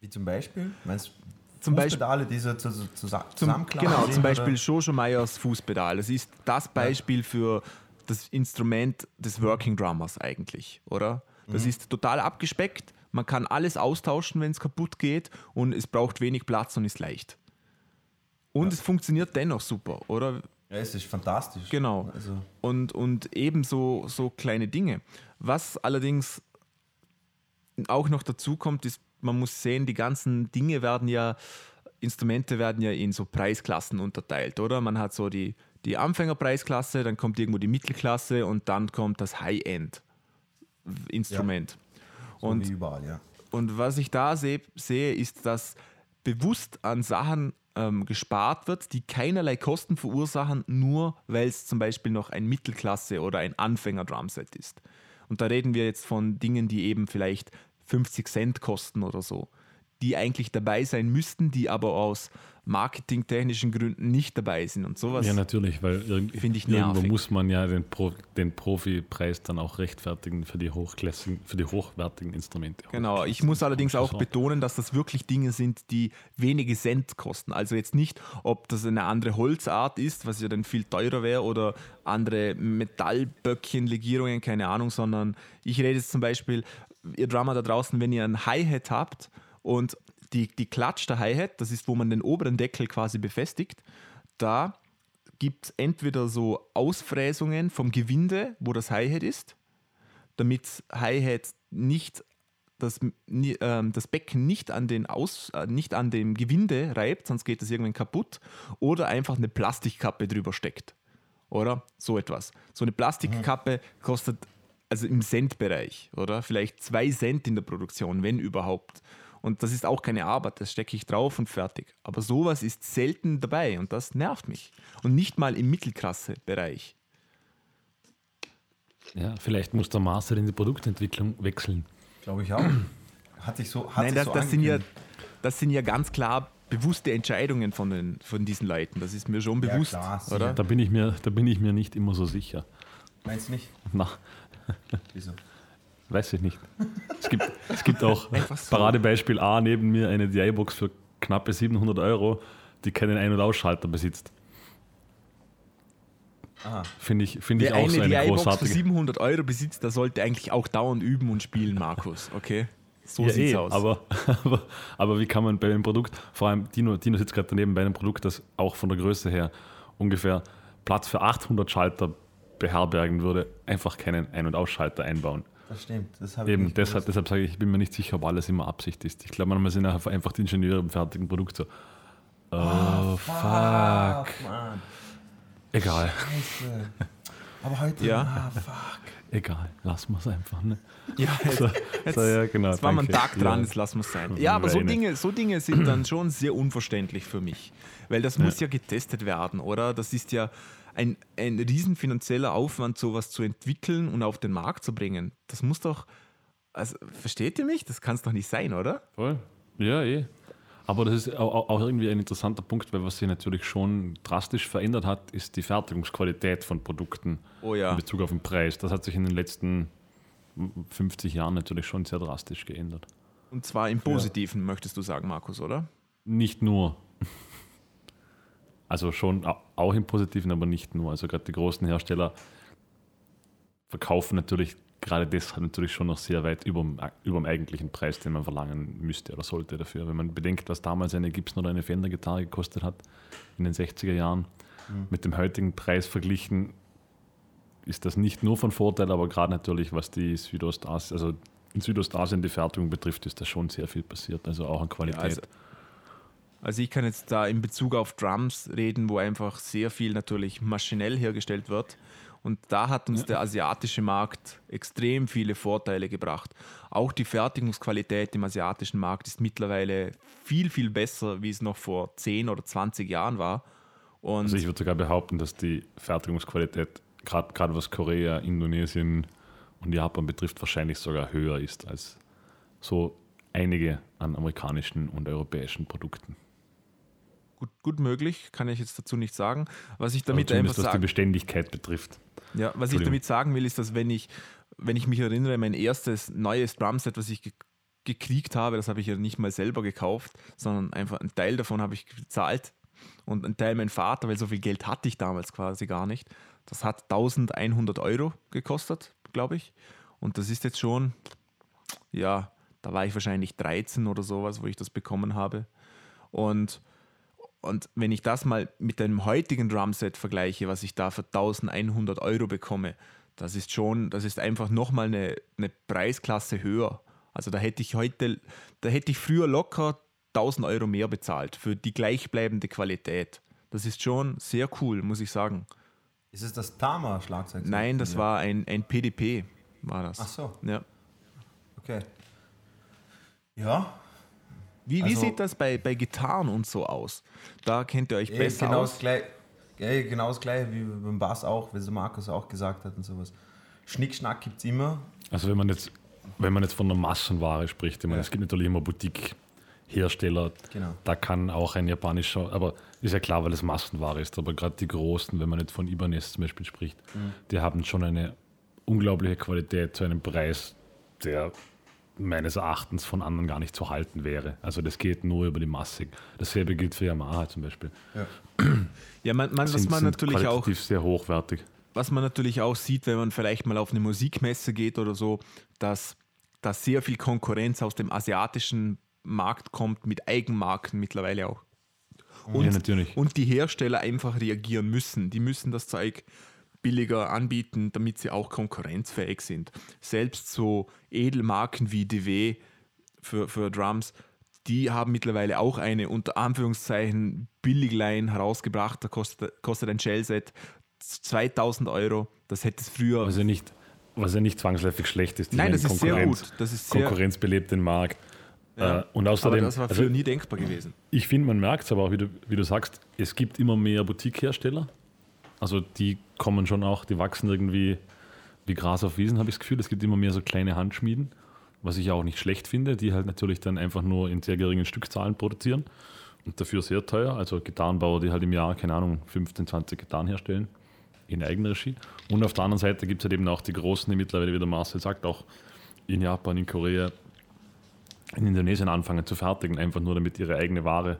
Wie zum Beispiel? Meinst Zum Beispiel- Fußpedale, die so zu, zu, zusammenklappen genau, sind, zum Beispiel? Jojo Meyers Fußpedal. Das ist das Beispiel für das Instrument des Working Drummers eigentlich, oder? Das ist total abgespeckt. Man kann alles austauschen, wenn es kaputt geht und es braucht wenig Platz und ist leicht. Und es funktioniert dennoch super, oder? Ja, es ist fantastisch. Genau. Also, Und, und ebenso so kleine Dinge. Was allerdings auch noch dazu kommt, ist, man muss sehen, die ganzen Dinge werden ja, Instrumente werden ja in so Preisklassen unterteilt, oder? Man hat so die, die Anfängerpreisklasse, dann kommt irgendwo die Mittelklasse und dann kommt das High-End-Instrument. So Und überall, ja. und was ich da seh, sehe, ist, dass bewusst an Sachen ähm, gespart wird, die keinerlei Kosten verursachen, nur weil es zum Beispiel noch ein Mittelklasse- oder ein Anfänger-Drumset ist. Und da reden wir jetzt von Dingen, die eben vielleicht 50 Cent kosten oder so, die eigentlich dabei sein müssten, die aber aus marketingtechnischen Gründen nicht dabei sind und sowas. Ja, natürlich, weil irg Finde ich irgendwo muss man ja den, Pro den Profipreis dann auch rechtfertigen für die hochklassigen, für die hochwertigen Instrumente. Genau, ich muss allerdings auch betonen, dass das wirklich Dinge sind, die wenige Cent kosten. Also jetzt nicht, ob das eine andere Holzart ist, was ja dann viel teurer wäre, oder andere Metallböckchen, Legierungen, keine Ahnung, sondern ich rede jetzt zum Beispiel, ihr Drummer da draußen, wenn ihr ein Hi-Hat habt und die, die Klatsch der Hi-Hat, das ist, wo man den oberen Deckel quasi befestigt, da gibt es entweder so Ausfräsungen vom Gewinde, wo das Hi-Hat ist, damit Hi-Hat nicht das, ähm, das Becken nicht an, den Aus, äh, nicht an dem Gewinde reibt, sonst geht das irgendwann kaputt, oder einfach eine Plastikkappe drüber steckt. Oder so etwas. So eine Plastikkappe kostet also im Centbereich, oder? Vielleicht zwei Cent in der Produktion, wenn überhaupt. Und das ist auch keine Arbeit, das stecke ich drauf und fertig. Aber sowas ist selten dabei und das nervt mich. Und nicht mal im Mittelklasse-Bereich. Ja, vielleicht muss der Master in die Produktentwicklung wechseln. Glaube ich auch. Hat sich so, hat Nein, sich das, so das, sind ja, das sind ja ganz klar bewusste Entscheidungen von, den, von diesen Leuten. Das ist mir schon Ja, bewusst, klar, sicher. oder? Da bin ich mir, da bin ich mir nicht immer so sicher. Meinst du nicht? Na, Wieso? weiß ich nicht. Es gibt, es gibt auch so. Paradebeispiel A neben mir eine DI-Box für knappe 700 Euro, die keinen Ein- und Ausschalter besitzt. Aha. Finde ich, finde ich auch eine so eine für großartige. 700 Euro besitzt, der sollte eigentlich auch dauernd üben und spielen, Markus. Okay? So ja, sieht's eh, aus. Aber, aber, aber wie kann man bei einem Produkt, vor allem Dino, Dino sitzt gerade daneben bei einem Produkt, das auch von der Größe her ungefähr Platz für 800 Schalter beherbergen würde, einfach keinen Ein- und Ausschalter einbauen. Das stimmt. Das habe ich Eben, nicht deshalb, deshalb sage ich, ich bin mir nicht sicher, ob alles immer Absicht ist. Ich glaube, manchmal sind einfach die Ingenieure im fertigen Produkt so. Oh, fuck. Mann. Egal, Scheiße. Aber heute, Ja. ah, fuck. egal, lassen wir es einfach. Ne? ja, jetzt, So, jetzt, so, ja, genau. jetzt war man. Tag dran, Ja. jetzt lassen wir es sein. Ja, aber so Meine. Dinge, so Dinge sind dann schon sehr unverständlich für mich. Weil das muss ja getestet werden, oder? Das ist ja ein, ein riesen finanzieller Aufwand, sowas zu entwickeln und auf den Markt zu bringen. Das muss doch. Also, versteht ihr mich? Das kann es doch nicht sein, oder? Voll. Ja, eh. Aber das ist au- au- auch irgendwie ein interessanter Punkt, weil was sich natürlich schon drastisch verändert hat, ist die Fertigungsqualität von Produkten Oh ja. in Bezug auf den Preis. Das hat sich in den letzten 50 Jahren natürlich schon sehr drastisch geändert. Und zwar im Positiven, möchtest du sagen, Markus, oder? Nicht nur. Also schon au- auch im Positiven, aber nicht nur. Also gerade die großen Hersteller verkaufen natürlich gerade deshalb natürlich schon noch sehr weit über dem, eigentlichen Preis, den man verlangen müsste oder sollte dafür. Wenn man bedenkt, was damals eine Gibson oder eine Fender-Gitarre gekostet hat in den 60er Jahren, mit dem heutigen Preis verglichen, ist das nicht nur von Vorteil, aber gerade natürlich, was die Südostasien, also in Südostasien die Fertigung betrifft, ist da schon sehr viel passiert. Also auch an Qualität. also- Also ich kann jetzt da in Bezug auf Drums reden, wo einfach sehr viel natürlich maschinell hergestellt wird. Und da hat uns der asiatische Markt extrem viele Vorteile gebracht. Auch die Fertigungsqualität im asiatischen Markt ist mittlerweile viel, viel besser, wie es noch vor 10 oder 20 Jahren war. Und Also ich würde sogar behaupten, dass die Fertigungsqualität gerade was Korea, Indonesien und Japan betrifft, wahrscheinlich sogar höher ist als so einige an amerikanischen und europäischen Produkten. Gut, gut möglich, kann ich jetzt dazu nicht sagen. Was ich damit einfach was die sagen Beständigkeit betrifft. Ja, was ich damit sagen will, ist, dass wenn ich, wenn ich mich erinnere, mein erstes neues Drumset, was ich ge gekriegt habe, das habe ich ja nicht mal selber gekauft, sondern einfach einen Teil davon habe ich bezahlt und einen Teil mein Vater, weil so viel Geld hatte ich damals quasi gar nicht. Das hat 1100 Euro gekostet, glaube ich. Und das ist jetzt schon, ja, da war ich wahrscheinlich 13 oder sowas, wo ich das bekommen habe. Und und wenn ich das mal mit einem heutigen Drumset vergleiche, was ich da für 1100 Euro bekomme, das ist schon, das ist einfach nochmal eine, eine Preisklasse höher. Also da hätte ich heute, da hätte ich früher locker 1000 Euro mehr bezahlt für die gleichbleibende Qualität. Das ist schon sehr cool, muss ich sagen. Ist es das Tama-Schlagzeug? Nein, das Ja. war ein, ein PDP, war das. Ach so. Ja. Okay. Ja, Wie, wie Also- sieht das bei, bei Gitarren und so aus? Da kennt ihr euch besser genau, aus. das gleich, genau das gleiche wie beim Bass auch, wie es der Markus auch gesagt hat und sowas. Schnickschnack gibt es immer. Also wenn man jetzt, wenn man jetzt von der Massenware spricht, ich meine, Ja. es gibt natürlich immer Boutique-Hersteller, Genau. da kann auch ein japanischer, aber ist ja klar, weil es Massenware ist, aber gerade die großen, wenn man jetzt von Ibanez zum Beispiel spricht, Mhm. die haben schon eine unglaubliche Qualität zu einem Preis, der meines Erachtens von anderen gar nicht zu halten wäre. Also das geht nur über die Massig. Dasselbe gilt für Yamaha zum Beispiel. Ja, man, man, was man sind natürlich auch sehr hochwertig. was man natürlich auch sieht, wenn man vielleicht mal auf eine Musikmesse geht oder so, dass, dass sehr viel Konkurrenz aus dem asiatischen Markt kommt, mit Eigenmarken mittlerweile auch. Und, ja, natürlich. und die Hersteller einfach reagieren müssen. Die müssen das Zeug billiger anbieten, damit sie auch konkurrenzfähig sind. Selbst so Edelmarken wie DW für, für Drums, die haben mittlerweile auch eine unter Anführungszeichen Billigline herausgebracht. Da kostet, kostet ein Shellset 2000 Euro. Das hätte es früher. Was ja nicht, was ja nicht zwangsläufig schlecht ist. Nein, das ist sehr gut. Das ist sehr, Konkurrenz belebt den Markt. Ja. Äh, und aber außerdem, das war früher also nie denkbar gewesen. ich finde, man merkt es aber auch, wie du, wie du sagst, es gibt immer mehr Boutique-Hersteller. Also die kommen schon auch, die wachsen irgendwie wie Gras auf Wiesen, habe ich das Gefühl. Es gibt immer mehr so kleine Handschmieden, was ich auch nicht schlecht finde, die halt natürlich dann einfach nur in sehr geringen Stückzahlen produzieren und dafür sehr teuer. Also Gitarrenbauer, die halt im Jahr, keine Ahnung, 15, 20 Gitarren herstellen in Eigenregie. Und auf der anderen Seite gibt es halt eben auch die Großen, die mittlerweile, wie der Marcel sagt, auch in Japan, in Korea, in Indonesien anfangen zu fertigen, einfach nur damit ihre eigene Ware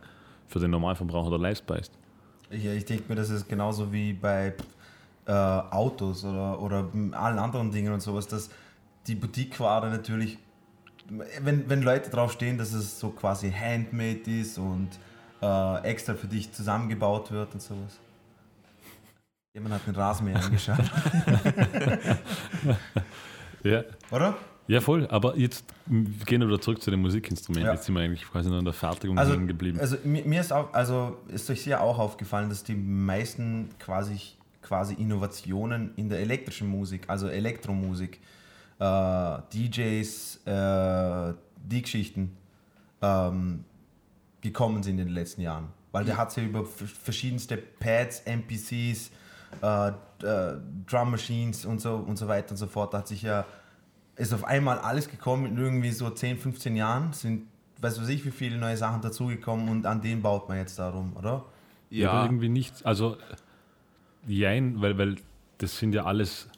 für den Normalverbraucher leistbar ist. Ja, ich denke mir, das ist genauso wie bei äh, Autos oder, oder allen anderen Dingen und sowas, dass die Boutique-Ware natürlich, wenn, wenn Leute drauf stehen, dass es so quasi handmade ist und äh, extra für dich zusammengebaut wird und sowas. Jemand hat den Rasenmäher angeschaut, Ja, oder? Ja voll. Aber jetzt gehen wir wieder zurück zu den Musikinstrumenten. Ja. Jetzt sind wir eigentlich quasi nur in der Fertigung Also, hängen geblieben. also mir, ist auch, also ist euch sicher auch aufgefallen, dass die meisten quasi, quasi Innovationen in der elektrischen Musik, also Elektromusik, äh, DJs, äh, die Geschichten ähm, gekommen sind in den letzten Jahren. Weil der hat ja über verschiedenste Pads, MPCs, äh, äh, Drum Machines und so und so weiter und so fort. Da hat sich ja ist auf einmal alles gekommen in irgendwie so 10, 15 Jahren. Sind, weiß was ich, wie viele neue Sachen dazugekommen und an denen baut man jetzt darum, oder? Ja, aber Ja, irgendwie nicht. Also, jein, weil, weil das sind ja alles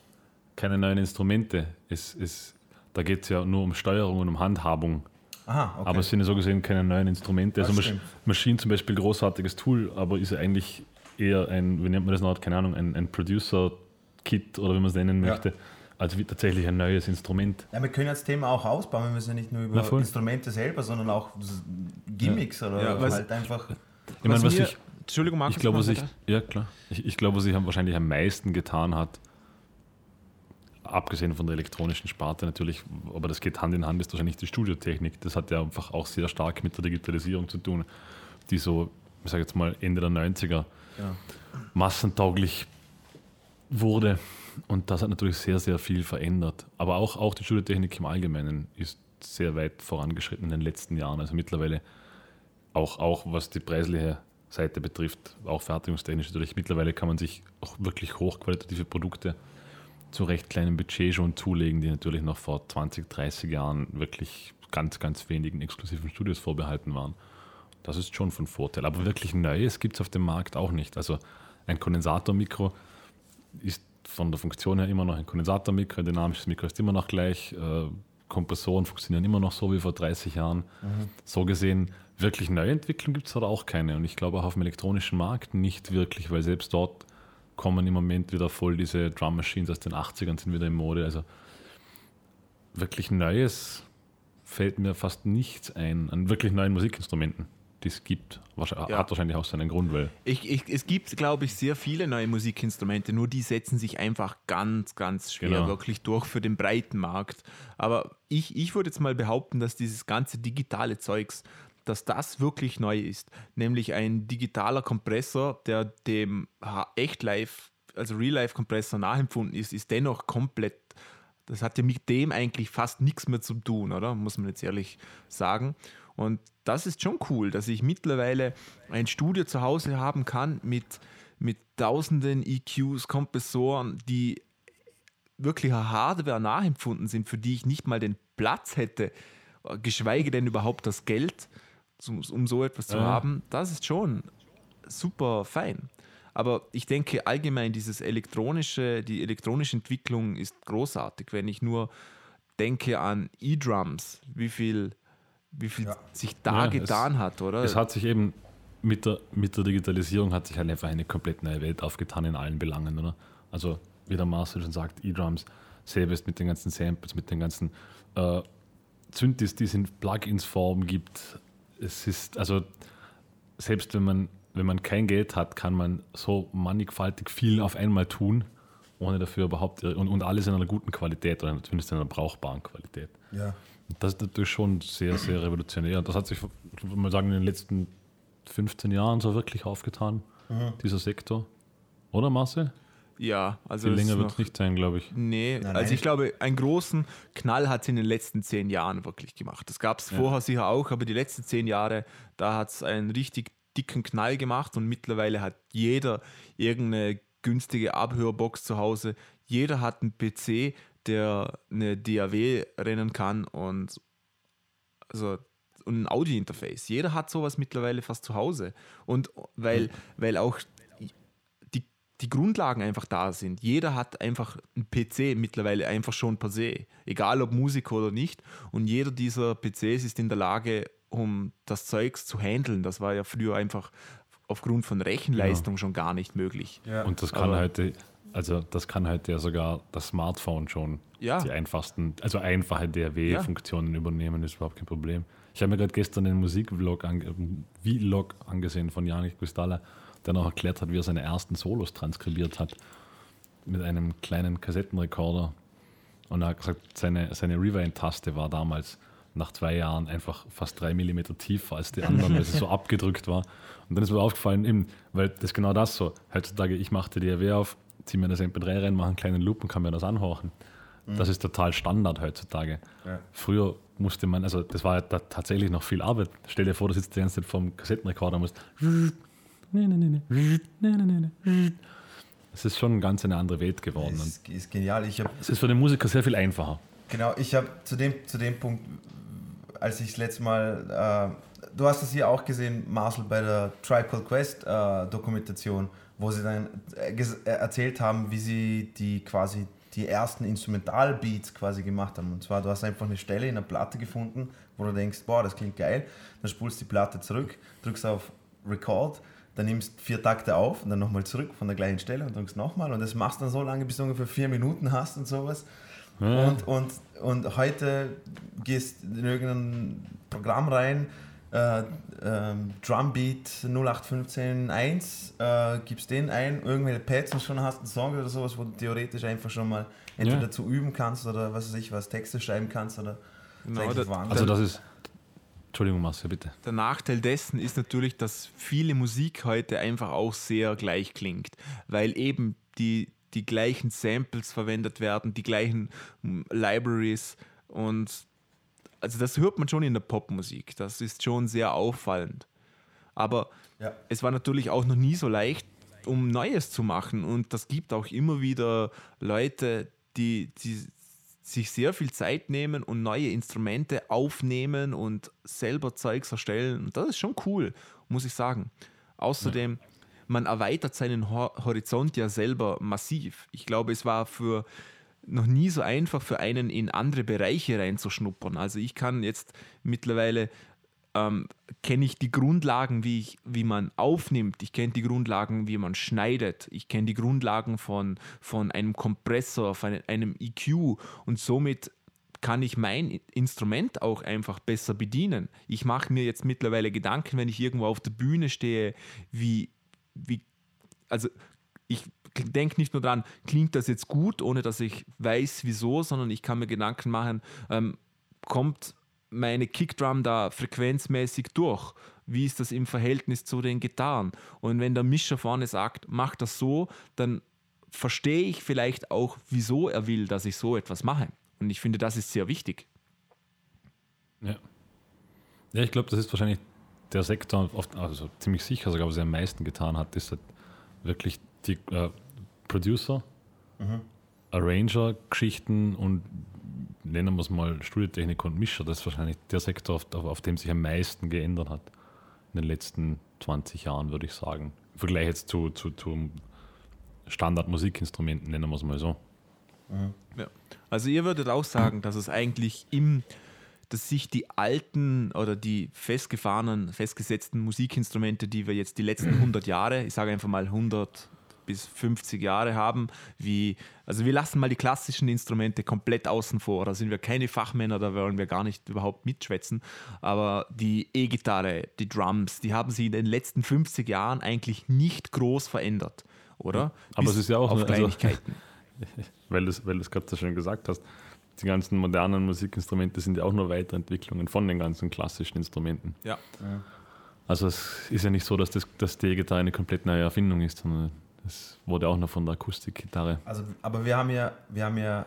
keine neuen Instrumente. Es, es, da geht es ja nur um Steuerung und um Handhabung. Aha, okay. Aber es sind ja so gesehen keine neuen Instrumente. Das Also Masch. Machine zum Beispiel, großartiges Tool, aber ist ja eigentlich eher ein, wie nennt man das noch, keine Ahnung, ein, ein Producer-Kit oder wie man es nennen Ja. möchte, als wie tatsächlich ein neues Instrument. ja, wir können das Thema auch ausbauen. Wir müssen ja nicht nur über Na. Instrumente selber, sondern auch Gimmicks oder Ja, was- halt einfach. Ich meine, was mir- ich, Entschuldigung, Markus. ich glaube, was ich, ja klar, ich, ich glaube, was ich am- wahrscheinlich am meisten getan hat, abgesehen von der elektronischen Sparte natürlich, aber das geht Hand in Hand, ist wahrscheinlich die Studiotechnik. Das hat ja einfach auch sehr stark mit der Digitalisierung zu tun, die so, ich sage jetzt mal, Ende der 90er Ja. massentauglich wurde. Und das hat natürlich sehr, sehr viel verändert. Aber auch, auch die Studiotechnik im Allgemeinen ist sehr weit vorangeschritten in den letzten Jahren. Also mittlerweile auch, auch was die preisliche Seite betrifft, auch fertigungstechnisch natürlich. Mittlerweile kann man sich auch wirklich hochqualitative Produkte zu recht kleinem Budget schon zulegen, die natürlich noch vor 20, 30 Jahren wirklich ganz, ganz wenigen exklusiven Studios vorbehalten waren. Das ist schon von Vorteil. Aber wirklich Neues gibt es auf dem Markt auch nicht. Also ein Kondensatormikro ist von der Funktion her immer noch ein Kondensatormikro, ein dynamisches Mikro ist immer noch gleich. Äh, Kompressoren funktionieren immer noch so wie vor 30 Jahren. So gesehen, wirklich Neuentwicklung gibt es aber auch keine. Und ich glaube auch auf dem elektronischen Markt nicht wirklich, weil selbst dort kommen im Moment wieder voll diese Drum Machines aus den 80ern, sind wieder in Mode. Also wirklich Neues fällt mir fast nichts ein an wirklich neuen Musikinstrumenten, es gibt. Wahrscheinlich, Ja. Hat wahrscheinlich auch seinen Grund, weil Ich, ich, es gibt, glaube ich, sehr viele neue Musikinstrumente, nur die setzen sich einfach ganz, ganz schwer Genau. wirklich durch für den breiten Markt. Aber ich, ich würde jetzt mal behaupten, dass dieses ganze digitale Zeugs, dass das wirklich neu ist. Nämlich ein digitaler Kompressor, der dem H- Echt-Live, also Real-Life-Kompressor nachempfunden ist, ist dennoch komplett Das hat ja mit dem eigentlich fast nichts mehr zu tun, oder? Muss man jetzt ehrlich sagen. Und das ist schon cool, dass ich mittlerweile ein Studio zu Hause haben kann mit, mit tausenden EQs, Kompressoren, die wirklich Hardware nachempfunden sind, für die ich nicht mal den Platz hätte, geschweige denn überhaupt das Geld, um so etwas zu ja. haben. Das ist schon super fein. Aber ich denke allgemein, dieses elektronische, die elektronische Entwicklung ist großartig. Wenn ich nur denke an E-Drums, wie viel, wie viel ja. sich da ja, getan es, hat, oder? Es hat sich eben mit der, mit der Digitalisierung hat sich halt einfach eine komplett neue Welt aufgetan in allen Belangen, oder? Also, wie der Marcel schon sagt, E-Drums, selbst mit den ganzen Samples, mit den ganzen äh, Synthes, die es in Plugins-Form gibt. Es ist, also, selbst wenn man wenn man kein Geld hat, kann man so mannigfaltig viel auf einmal tun, ohne dafür überhaupt und, und alles in einer guten Qualität oder zumindest in einer brauchbaren Qualität. Ja. Das ist natürlich schon sehr, sehr revolutionär. Das hat sich, ich würde mal sagen, in den letzten 15 Jahren so wirklich aufgetan, mhm. dieser Sektor. Oder Marcel? Ja, also. Viel länger wird es nicht sein, glaube ich. Nee, nein, also ich glaube, einen großen Knall hat es in den letzten zehn Jahren wirklich gemacht. Das gab es ja. vorher sicher auch, aber die letzten zehn Jahre, da hat es einen richtig dicken Knall gemacht und mittlerweile hat jeder irgendeine günstige Abhörbox zu Hause. Jeder hat einen PC, der eine DAW rennen kann und also und ein Audio-Interface. Jeder hat sowas mittlerweile fast zu Hause. Und weil, weil auch die, die Grundlagen einfach da sind. Jeder hat einfach einen PC mittlerweile einfach schon per se. Egal ob Musiker oder nicht. Und jeder dieser PCs ist in der Lage, um das Zeugs zu handeln. Das war ja früher einfach aufgrund von Rechenleistung ja. schon gar nicht möglich. Ja. Und das kann Aber, heute, also das kann halt ja sogar das Smartphone schon ja. die einfachsten, also einfache DAW-Funktionen übernehmen, ist überhaupt kein Problem. Ich habe mir gerade gestern einen Musikvlog ange Vlog angesehen von Janik Gustala, der noch erklärt hat, wie er seine ersten Solos transkribiert hat mit einem kleinen Kassettenrekorder. Und er hat gesagt, seine, seine Rewind-Taste war damals nach zwei Jahren einfach fast drei Millimeter tiefer als die anderen, weil sie so abgedrückt war. Und dann ist mir aufgefallen, eben, weil das ist genau das so. Heutzutage, ich mache die DAW auf, ziehe mir das MP3 rein, mache einen kleinen Loop und kann mir das anhorchen. Mhm. Das ist total Standard heutzutage. Ja. Früher musste man, also das war ja da tatsächlich noch viel Arbeit. Stell dir vor, du sitzt die ganze Zeit vom Kassettenrekorder und musst. Es ist schon ganz eine andere Welt geworden. Es ist, ist genial. Ich es ist für den Musiker sehr viel einfacher. Genau, ich habe zu dem, zu dem Punkt als ich das letzte Mal, äh, du hast das hier auch gesehen, Marcel, bei der Tripod Quest äh, Dokumentation, wo sie dann äh, äh, erzählt haben, wie sie die quasi die ersten Instrumentalbeats quasi gemacht haben. Und zwar, du hast einfach eine Stelle in der Platte gefunden, wo du denkst, boah, das klingt geil. Dann spulst die Platte zurück, drückst auf Record, dann nimmst vier Takte auf und dann nochmal zurück von der gleichen Stelle und drückst nochmal. Und das machst dann so lange, bis du ungefähr vier Minuten hast und sowas. Ja. Und, und, und heute gehst du in irgendein Programm rein, äh, äh, Drumbeat 0815.1, äh, gibst den ein, irgendwelche Pads und schon hast einen Song oder sowas, wo du theoretisch einfach schon mal entweder ja. zu üben kannst oder was weiß ich was, Texte schreiben kannst oder genau, das, Also das ist Entschuldigung, Marcel, bitte. Der Nachteil dessen ist natürlich, dass viele Musik heute einfach auch sehr gleich klingt, weil eben die, die gleichen Samples verwendet werden, die gleichen hm, Libraries und also das hört man schon in der Popmusik. Das ist schon sehr auffallend. Aber ja. es war natürlich auch noch nie so leicht, um Neues zu machen. Und das gibt auch immer wieder Leute, die, die sich sehr viel Zeit nehmen und neue Instrumente aufnehmen und selber Zeugs erstellen. Und das ist schon cool, muss ich sagen. Außerdem, man erweitert seinen Horizont ja selber massiv. Ich glaube, es war für noch nie so einfach für einen in andere Bereiche reinzuschnuppern. Also ich kann jetzt mittlerweile ähm, kenne ich die Grundlagen, wie, ich, wie man aufnimmt. Ich kenne die Grundlagen, wie man schneidet. Ich kenne die Grundlagen von, von einem Kompressor, von einem EQ und somit kann ich mein Instrument auch einfach besser bedienen. Ich mache mir jetzt mittlerweile Gedanken, wenn ich irgendwo auf der Bühne stehe, wie wie, also ich denke nicht nur daran, klingt das jetzt gut, ohne dass ich weiß, wieso, sondern ich kann mir Gedanken machen, ähm, kommt meine Kickdrum da frequenzmäßig durch? Wie ist das im Verhältnis zu den Gitarren? Und wenn der Mischer vorne sagt, mach das so, dann verstehe ich vielleicht auch, wieso er will, dass ich so etwas mache. Und ich finde, das ist sehr wichtig. Ja. Ja, ich glaube, das ist wahrscheinlich der Sektor, oft, also ziemlich sicher sogar, was er am meisten getan hat, ist halt wirklich die äh, Producer, Arranger-Geschichten und nennen wir es mal Studiotechnik und Mischer. Das ist wahrscheinlich der Sektor, auf, auf, auf dem sich am meisten geändert hat in den letzten 20 Jahren, würde ich sagen. Im Vergleich jetzt zu, zu, zu Standard-Musikinstrumenten, nennen wir es mal so. Ja. Also ihr würdet auch sagen, dass es eigentlich im, dass sich die alten oder die festgefahrenen, festgesetzten Musikinstrumente, die wir jetzt die letzten 100 Jahre, ich sage einfach mal 100 bis 50 Jahre haben, wie, also wir lassen mal die klassischen Instrumente komplett außen vor, da sind wir keine Fachmänner, da wollen wir gar nicht überhaupt mitschwätzen, aber die E-Gitarre, die Drums, die haben sich in den letzten 50 Jahren eigentlich nicht groß verändert, oder? Aber Bis es ist ja auch auf nur- also- Kleinigkeiten. weil du es weil gerade so schön gesagt hast, die ganzen modernen Musikinstrumente sind ja auch nur Weiterentwicklungen von den ganzen klassischen Instrumenten. ja. Also es ist ja nicht so, dass, das, dass die E-Gitarre eine komplett neue Erfindung ist, sondern es wurde auch noch von der Akustikgitarre. Also, aber wir haben ja, wir haben ja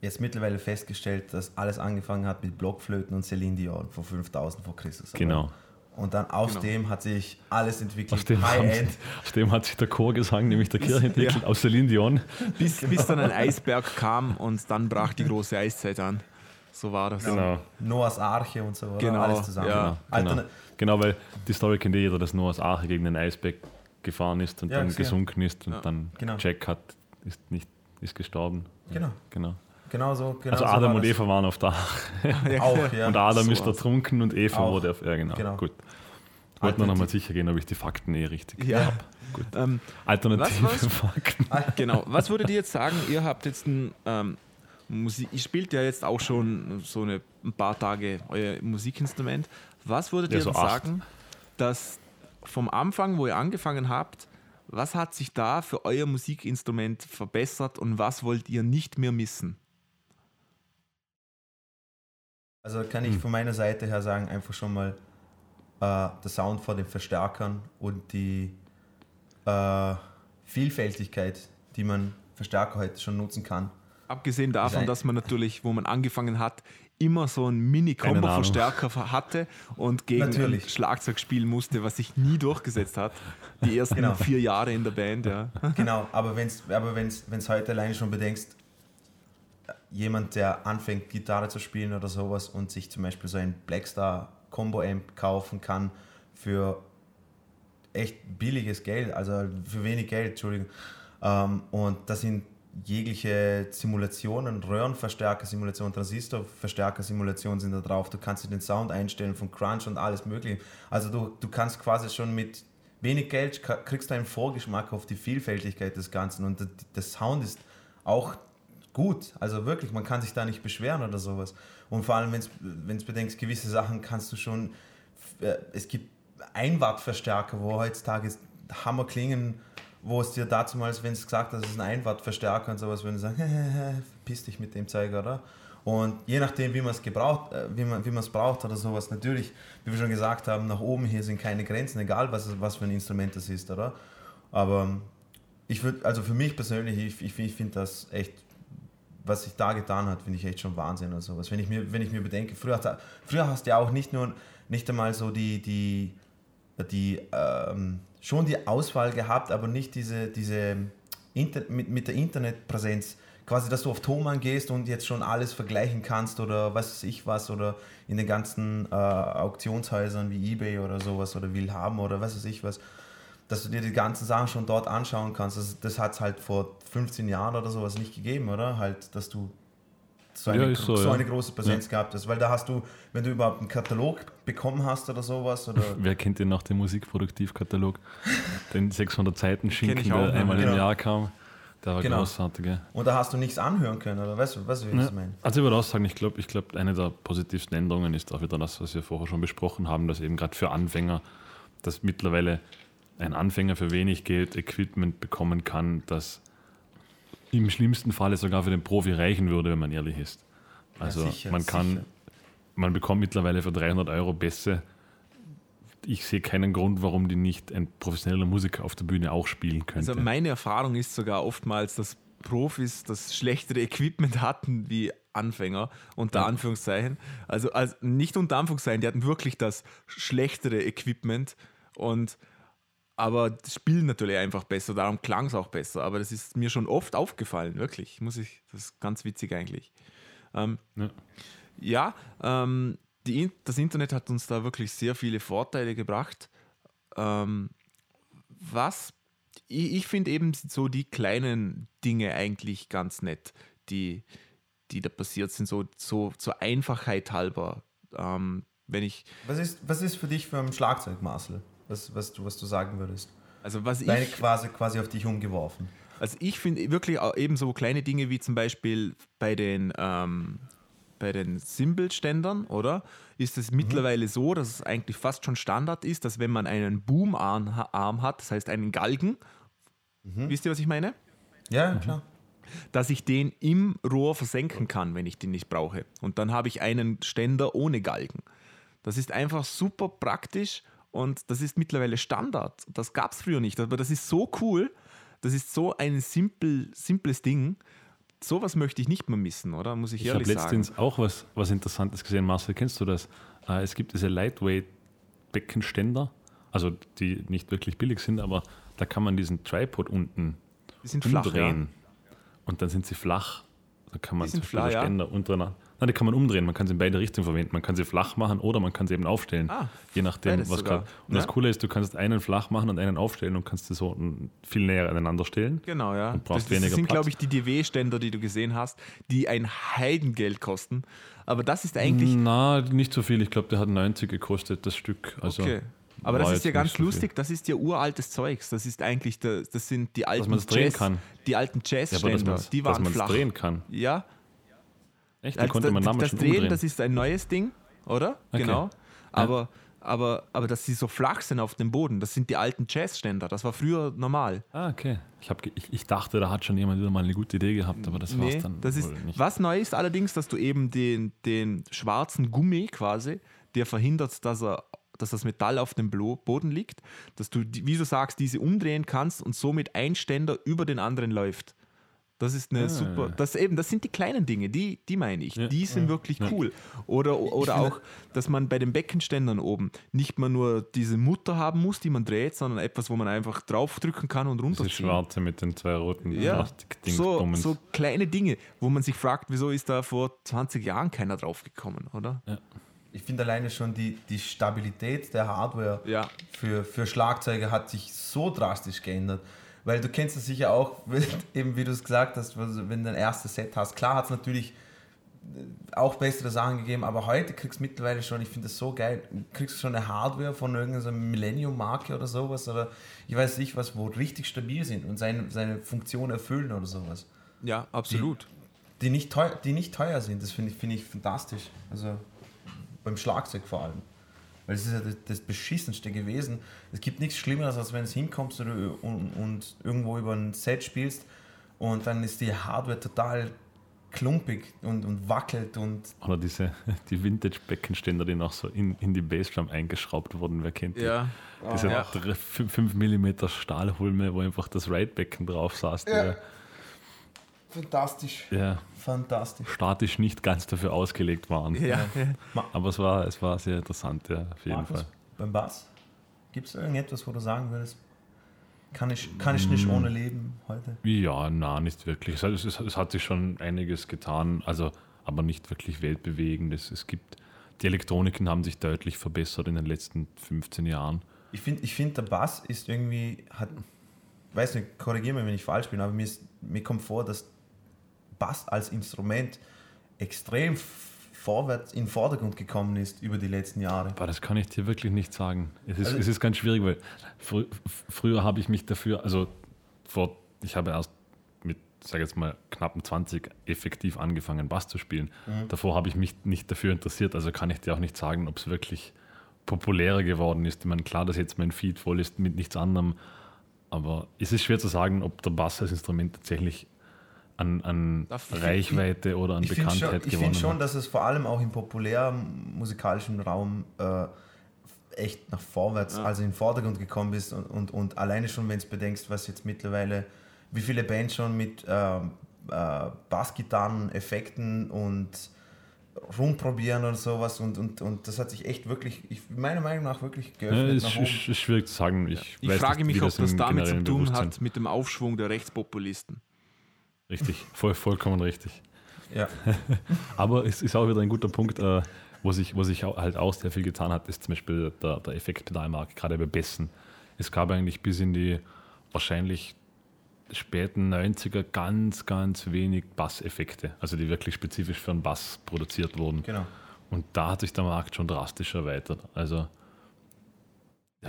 jetzt mittlerweile festgestellt, dass alles angefangen hat mit Blockflöten und Celine Dion vor 5000 vor Christus. Genau. Und dann aus Genau. dem hat sich alles entwickelt. Aus dem, haben, aus dem hat sich der Chorgesang, nämlich der Kirche entwickelt, aus Celine Dion. Bis, bis dann ein Eisberg kam und dann brach die große Eiszeit an. So war das. Genau. Noahs Arche und so? Genau, alles zusammen. ja. Genau. Altern- genau, weil die Story kennt eh jeder, dass Noahs Arche gegen den Eisberg gefahren ist und Ja, dann gesunken ist und Ja. dann Genau. Jack hat, ist, nicht, ist gestorben. Genau. genau. Genau so. Genau Also so Adam war und das. Eva waren auf der. Auch, ja. und Adam so ist ertrunken und Eva Auch. wurde auf. Ja, genau. Genau. Gut. Ich wollte nur noch mal Alternativ- sicher gehen, ob ich die Fakten eh richtig Ja. habe. Gut. Ähm, Alternative Was, was? Fakten. genau. Was würdet ihr jetzt sagen? Ihr habt jetzt ein ähm, Musik, ihr spielt ja jetzt auch schon so eine, ein paar Tage euer Musikinstrument. Was würdet Ja, ihr so sagen, dass vom Anfang, wo ihr angefangen habt, was hat sich da für euer Musikinstrument verbessert und was wollt ihr nicht mehr missen? Also kann Hm. ich von meiner Seite her sagen, einfach schon mal äh, der Sound vor den Verstärkern und die äh, Vielfältigkeit, die man Verstärker heute schon nutzen kann. Abgesehen davon, dass man natürlich, wo man angefangen hat, immer so einen Mini-Combo-Verstärker hatte und gegen Natürlich. ein Schlagzeug spielen musste, was sich nie durchgesetzt hat. Die ersten Genau. vier Jahre in der Band, ja. Genau, aber wenn es aber wenn's, wenn's heute alleine schon bedenkst, jemand, der anfängt, Gitarre zu spielen oder sowas und sich zum Beispiel so ein Blackstar Combo Amp kaufen kann für echt billiges Geld, also für wenig Geld, Entschuldigung. Ähm, und da sind jegliche Simulationen, Röhrenverstärker, Simulation, Transistorverstärker, Simulationen sind da drauf. Du kannst dir den Sound einstellen von Crunch und alles mögliche. Also du, du kannst quasi schon mit wenig Geld kriegst du einen Vorgeschmack auf die Vielfältigkeit des Ganzen und der, Sound ist auch gut. Also wirklich, man kann sich da nicht beschweren oder sowas. Und vor allem, wenn es bedenkst, gewisse Sachen kannst du schon, äh, es gibt Einwattverstärker, wo heutzutage Hammer klingen, wo es dir dazu mal, wenn es gesagt hast, es ist ein Einwattverstärker und sowas, würden sagen, piss dich mit dem Zeiger, oder? Und je nachdem, wie man es gebraucht, äh, wie man wie braucht oder sowas, natürlich, wie wir schon gesagt haben, nach oben hier sind keine Grenzen, egal was, was für ein Instrument das ist, oder? Aber ich würde, also für mich persönlich, ich, ich, ich finde das echt, was sich da getan hat, finde ich echt schon Wahnsinn oder sowas. Wenn ich mir, wenn ich mir bedenke, früher, hat- früher hast du ja auch nicht nur, nicht einmal so die, die, die ähm, schon die Auswahl gehabt, aber nicht diese, diese Inter mit, mit der Internetpräsenz. Quasi, dass du auf Thomann gehst und jetzt schon alles vergleichen kannst oder was weiß ich was oder in den ganzen äh, Auktionshäusern wie Ebay oder sowas oder Willhaben oder was weiß ich was, dass du dir die ganzen Sachen schon dort anschauen kannst. Das, das hat es halt vor 15 Jahren oder sowas nicht gegeben, oder? Halt, dass du so eine, Ja, so, so ja. eine große Präsenz gehabt hast. Weil da hast du, wenn du überhaupt einen Katalog bekommen hast oder sowas, oder Wer kennt den noch, den Musikproduktivkatalog? den 600 Seiten Schinken, der einmal Genau. im Jahr kam. Der war Genau. großartig. ja. Und da hast du nichts anhören können, oder weißt du, weißt du wie ich Ja. das meine? Also ich würde auch sagen, ich glaube, ich glaub, eine der positivsten Änderungen ist auch wieder das, was wir vorher schon besprochen haben, dass eben gerade für Anfänger, dass mittlerweile ein Anfänger für wenig Geld Equipment bekommen kann, das im schlimmsten Falle sogar für den Profi reichen würde, wenn man ehrlich ist. Also sicher, man kann, sicher. man bekommt mittlerweile für 300 Euro Bässe, ich sehe keinen Grund, warum die nicht ein professioneller Musiker auf der Bühne auch spielen könnte. Also meine Erfahrung ist sogar oftmals, dass Profis das schlechtere Equipment hatten wie Anfänger, unter Ja. Anführungszeichen. Also, also nicht unter Anführungszeichen, die hatten wirklich das schlechtere Equipment und aber das spielen natürlich einfach besser, darum klang es auch besser. Aber das ist mir schon oft aufgefallen, wirklich. Muss ich, das ist ganz witzig eigentlich. Ähm, Ja. ja, ähm, die, das Internet hat uns da wirklich sehr viele Vorteile gebracht. Ähm, was ich, ich finde eben so die kleinen Dinge eigentlich ganz nett, die, die da passiert sind, so, so zur Einfachheit halber. Ähm, wenn ich, Was ist, was ist für dich für ein Schlagzeug, Marcel? Was, was, du, was du sagen würdest? also was Deine ich, quasi, quasi auf dich umgeworfen. also ich finde wirklich auch eben so kleine Dinge wie zum Beispiel bei den, ähm, bei den Cymbal-Ständern, oder? Ist es mittlerweile so, dass es eigentlich fast schon Standard ist, dass wenn man einen Boomarm Arm hat, das heißt einen Galgen, wisst ihr, was ich meine? Ja, klar. dass ich den im Rohr versenken kann, wenn ich den nicht brauche. Und dann habe ich einen Ständer ohne Galgen. Das ist einfach super praktisch und das ist mittlerweile Standard. Das gab es früher nicht, aber das ist so cool. Das ist so ein simpel, simples Ding. Sowas möchte ich nicht mehr missen, oder? Muss ich, Ich habe ehrlich sagen. letztens auch was, was Interessantes gesehen. Marcel, kennst du das? Äh, es gibt diese Lightweight-Beckenständer, also die nicht wirklich billig sind, aber da kann man diesen Tripod unten Die sind flach, umdrehen und dann sind sie flach. Da kann man flach, ja. Ständer untereinander. Nein, die kann man umdrehen. Man kann sie in beide Richtungen verwenden. Man kann sie flach machen oder man kann sie eben aufstellen. Ah, je nachdem, was gerade. Und das Ja. Coole ist, du kannst einen flach machen und einen aufstellen und kannst sie so mm, viel näher aneinander stellen. Genau, ja. Und brauchst das, das weniger sind, glaube ich, die DW-Ständer, die du gesehen hast, die ein Heidengeld kosten. Aber das ist eigentlich Na, nicht so viel. Ich glaube, der hat 90 gekostet, das Stück. Also Okay. Aber das war ist ja ganz so lustig, das ist ja uraltes Zeugs. Das ist eigentlich, der, das sind die alten das drehen Jazz, kann. die alten Ja, dass Jazzständer, man die dass waren man's flach. drehen kann. Ja, Echt, also konnte man das, das Drehen, umdrehen. das ist ein neues Ding, oder? Okay. Genau. Aber, aber, aber dass sie so flach sind auf dem Boden, das sind die alten Jazzständer. Das war früher normal. ah, okay. Ich, hab, ich, ich dachte, da hat schon jemand wieder mal eine gute Idee gehabt, aber das war es Nee, dann das ist, nicht. was neu ist allerdings, dass du eben den, den schwarzen Gummi quasi, der verhindert, dass er dass das Metall auf dem Boden liegt, dass du, wie du sagst, diese umdrehen kannst und somit ein Ständer über den anderen läuft. Das ist eine Ah. super, das eben, das sind die kleinen Dinge, die, die meine ich. Ja. Die sind wirklich cool. Oder, oder auch, dass man bei den Beckenständern oben nicht mehr nur diese Mutter haben muss, die man dreht, sondern etwas, wo man einfach draufdrücken kann und runterziehen. schwarze mit den zwei roten Ja, so, so kleine Dinge, wo man sich fragt, wieso ist da vor 20 Jahren keiner draufgekommen, oder? Ich finde alleine schon die, die Stabilität der Hardware Ja. für, für Schlagzeuge hat sich so drastisch geändert. Weil du kennst es sicher auch, eben wie du es gesagt hast, wenn du ein erstes Set hast. Klar hat es natürlich äh, auch bessere Sachen gegeben, aber heute kriegst du mittlerweile schon, ich finde das so geil, kriegst du schon eine Hardware von irgendeiner Millennium-Marke oder sowas oder ich weiß nicht was, wo richtig stabil sind und seine, seine Funktion erfüllen oder sowas. Ja, absolut. Die nicht, teuer, die nicht teuer sind, das finde ich, finde ich fantastisch. Also beim Schlagzeug vor allem. Weil es ist ja das, das Beschissenste gewesen. Es gibt nichts Schlimmeres, als wenn du hinkommst oder, und, und irgendwo über ein Set spielst und dann ist die Hardware total klumpig und, und wackelt und Oder diese, die Vintage-Beckenständer, die noch so in, in die Bassdrum eingeschraubt wurden. Wer kennt die? Ja. Diese Ja. 5 mm Stahlhulme, wo einfach das Ride-Becken drauf saß. die fantastisch. ja, Fantastisch. statisch nicht ganz dafür ausgelegt waren. Ja. Aber es war, es war sehr interessant, ja, auf jeden Markus, Fall. beim Bass, gibt es irgendetwas, wo du sagen würdest, kann ich, kann ich nicht ohne leben heute? Ja, na, nicht wirklich. Es, hat- es, es hat sich schon einiges getan, also, aber nicht wirklich weltbewegendes. Es gibt, die Elektroniken haben sich deutlich verbessert in den letzten 15 Jahren. Ich finde, ich find, der Bass ist irgendwie, hat, weiß nicht, korrigiere mich, wenn ich falsch bin, aber mir, ist, mir kommt vor, dass Bass als Instrument extrem vorwärts in den Vordergrund gekommen ist über die letzten Jahre. Aber das kann ich dir wirklich nicht sagen. Es ist, Also- es ist ganz schwierig, weil frü früher habe ich mich dafür, also vor, ich habe erst mit, sage jetzt mal, knappen 20 effektiv angefangen, Bass zu spielen. Davor habe ich mich nicht dafür interessiert, also kann ich dir auch nicht sagen, ob es wirklich populärer geworden ist. Ich meine, klar, dass jetzt mein Feed voll ist mit nichts anderem, aber es ist schwer zu sagen, ob der Bass als Instrument tatsächlich an, an Reichweite oder an Ich finde Bekanntheit schon, ich gewonnen find schon, hat. dass es vor allem auch im populären musikalischen Raum äh, echt nach vorwärts, also in den Vordergrund gekommen bist und, und, und alleine schon, wenn du bedenkst, was jetzt mittlerweile, wie viele Bands schon mit ähm, äh, Bassgitarren, Effekten und rumprobieren und sowas und, und, und das hat sich echt wirklich, ich, meiner Meinung nach wirklich Ja, geöffnet ist, nach oben. ist, ist schwierig zu sagen. Ich, Ich weiß frage nicht, mich, ob das damit zu tun hat mit dem Aufschwung der Rechtspopulisten. Richtig, voll, vollkommen richtig. Ja. Aber es ist auch wieder ein guter Punkt, äh, wo sich, wo sich halt auch sehr viel getan hat, ist zum Beispiel der, der Effektpedalmarkt, gerade bei Bessen. Es gab eigentlich bis in die wahrscheinlich späten 90er ganz, ganz wenig Basseffekte, also die wirklich spezifisch für einen Bass produziert wurden. Genau. Und da hat sich der Markt schon drastisch erweitert. Also,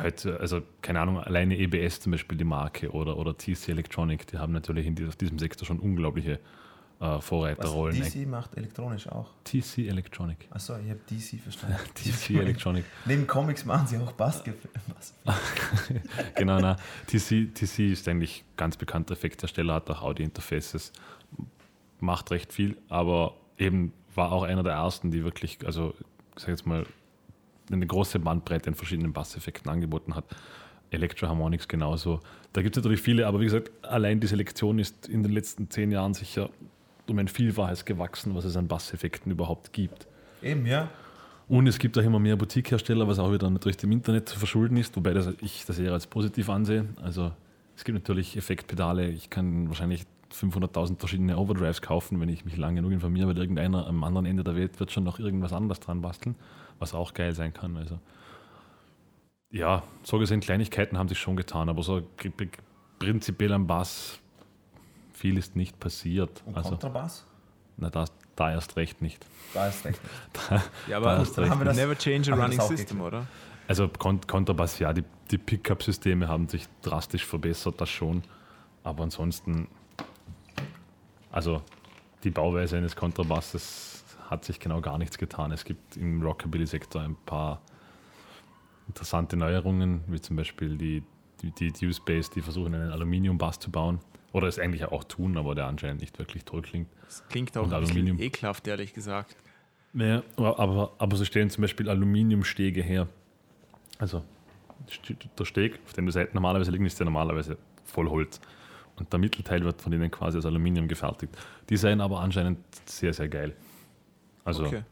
heute, also keine Ahnung, alleine EBS zum Beispiel die Marke oder, oder TC Electronic, die haben natürlich in diesem Sektor schon unglaubliche äh, Was Vorreiterrollen. DC macht elektronisch auch. TC Electronic. Achso, ich habe DC verstanden. TC Electronic. Neben Comics machen sie auch Basketball. Genau, na, TC, TC ist eigentlich ganz bekannter Effekthersteller, hat auch Audio-Interfaces, macht recht viel, aber eben war auch einer der ersten, die wirklich, also ich sag jetzt mal, eine große Bandbreite in verschiedenen Basseffekten angeboten hat. Electro Harmonics genauso. Da gibt es natürlich viele, aber wie gesagt, allein die Selektion ist in den letzten zehn Jahren sicher um ein Vielfaches gewachsen, was es an Basseffekten überhaupt gibt. Eben, ja. Und es gibt auch immer mehr Boutique-Hersteller, was auch wieder natürlich dem Internet zu verschulden ist, wobei das, ich das eher als positiv ansehe. Also es gibt natürlich Effektpedale, ich kann wahrscheinlich 500.000 verschiedene Overdrives kaufen, wenn ich mich lange genug informiere, weil irgendeiner am anderen Ende der Welt wird schon noch irgendwas anderes dran basteln, was auch geil sein kann. Also ja, so gesehen, Kleinigkeiten haben sich schon getan, aber so prinzipiell am Bass viel ist nicht passiert. Und Also, Kontrabass? na, da, da erst recht nicht. Da ist recht. Ja, Da hast du recht. haben wir das- never change a running das system, oder? Also Kon Kontrabass, ja, die, die Pickup-Systeme haben sich drastisch verbessert, das schon. Aber ansonsten, also die Bauweise eines Kontrabasses hat sich genau gar nichts getan. Es gibt im Rockabilly-Sektor ein paar interessante Neuerungen, wie zum Beispiel die, die, die Deuce-Bass, die versuchen einen Aluminium-Bass zu bauen. Oder es eigentlich auch tun, aber der anscheinend nicht wirklich toll klingt. Das klingt auch Aluminium. ekelhaft, ehrlich gesagt. Ja, aber, aber so stellen zum Beispiel Aluminiumstege her. Also der Steg, auf dem die Seiten normalerweise liegen, ist ja normalerweise voll Holz. Und der Mittelteil wird von denen quasi aus Aluminium gefertigt. Die seien aber anscheinend sehr, sehr geil. Also Okay.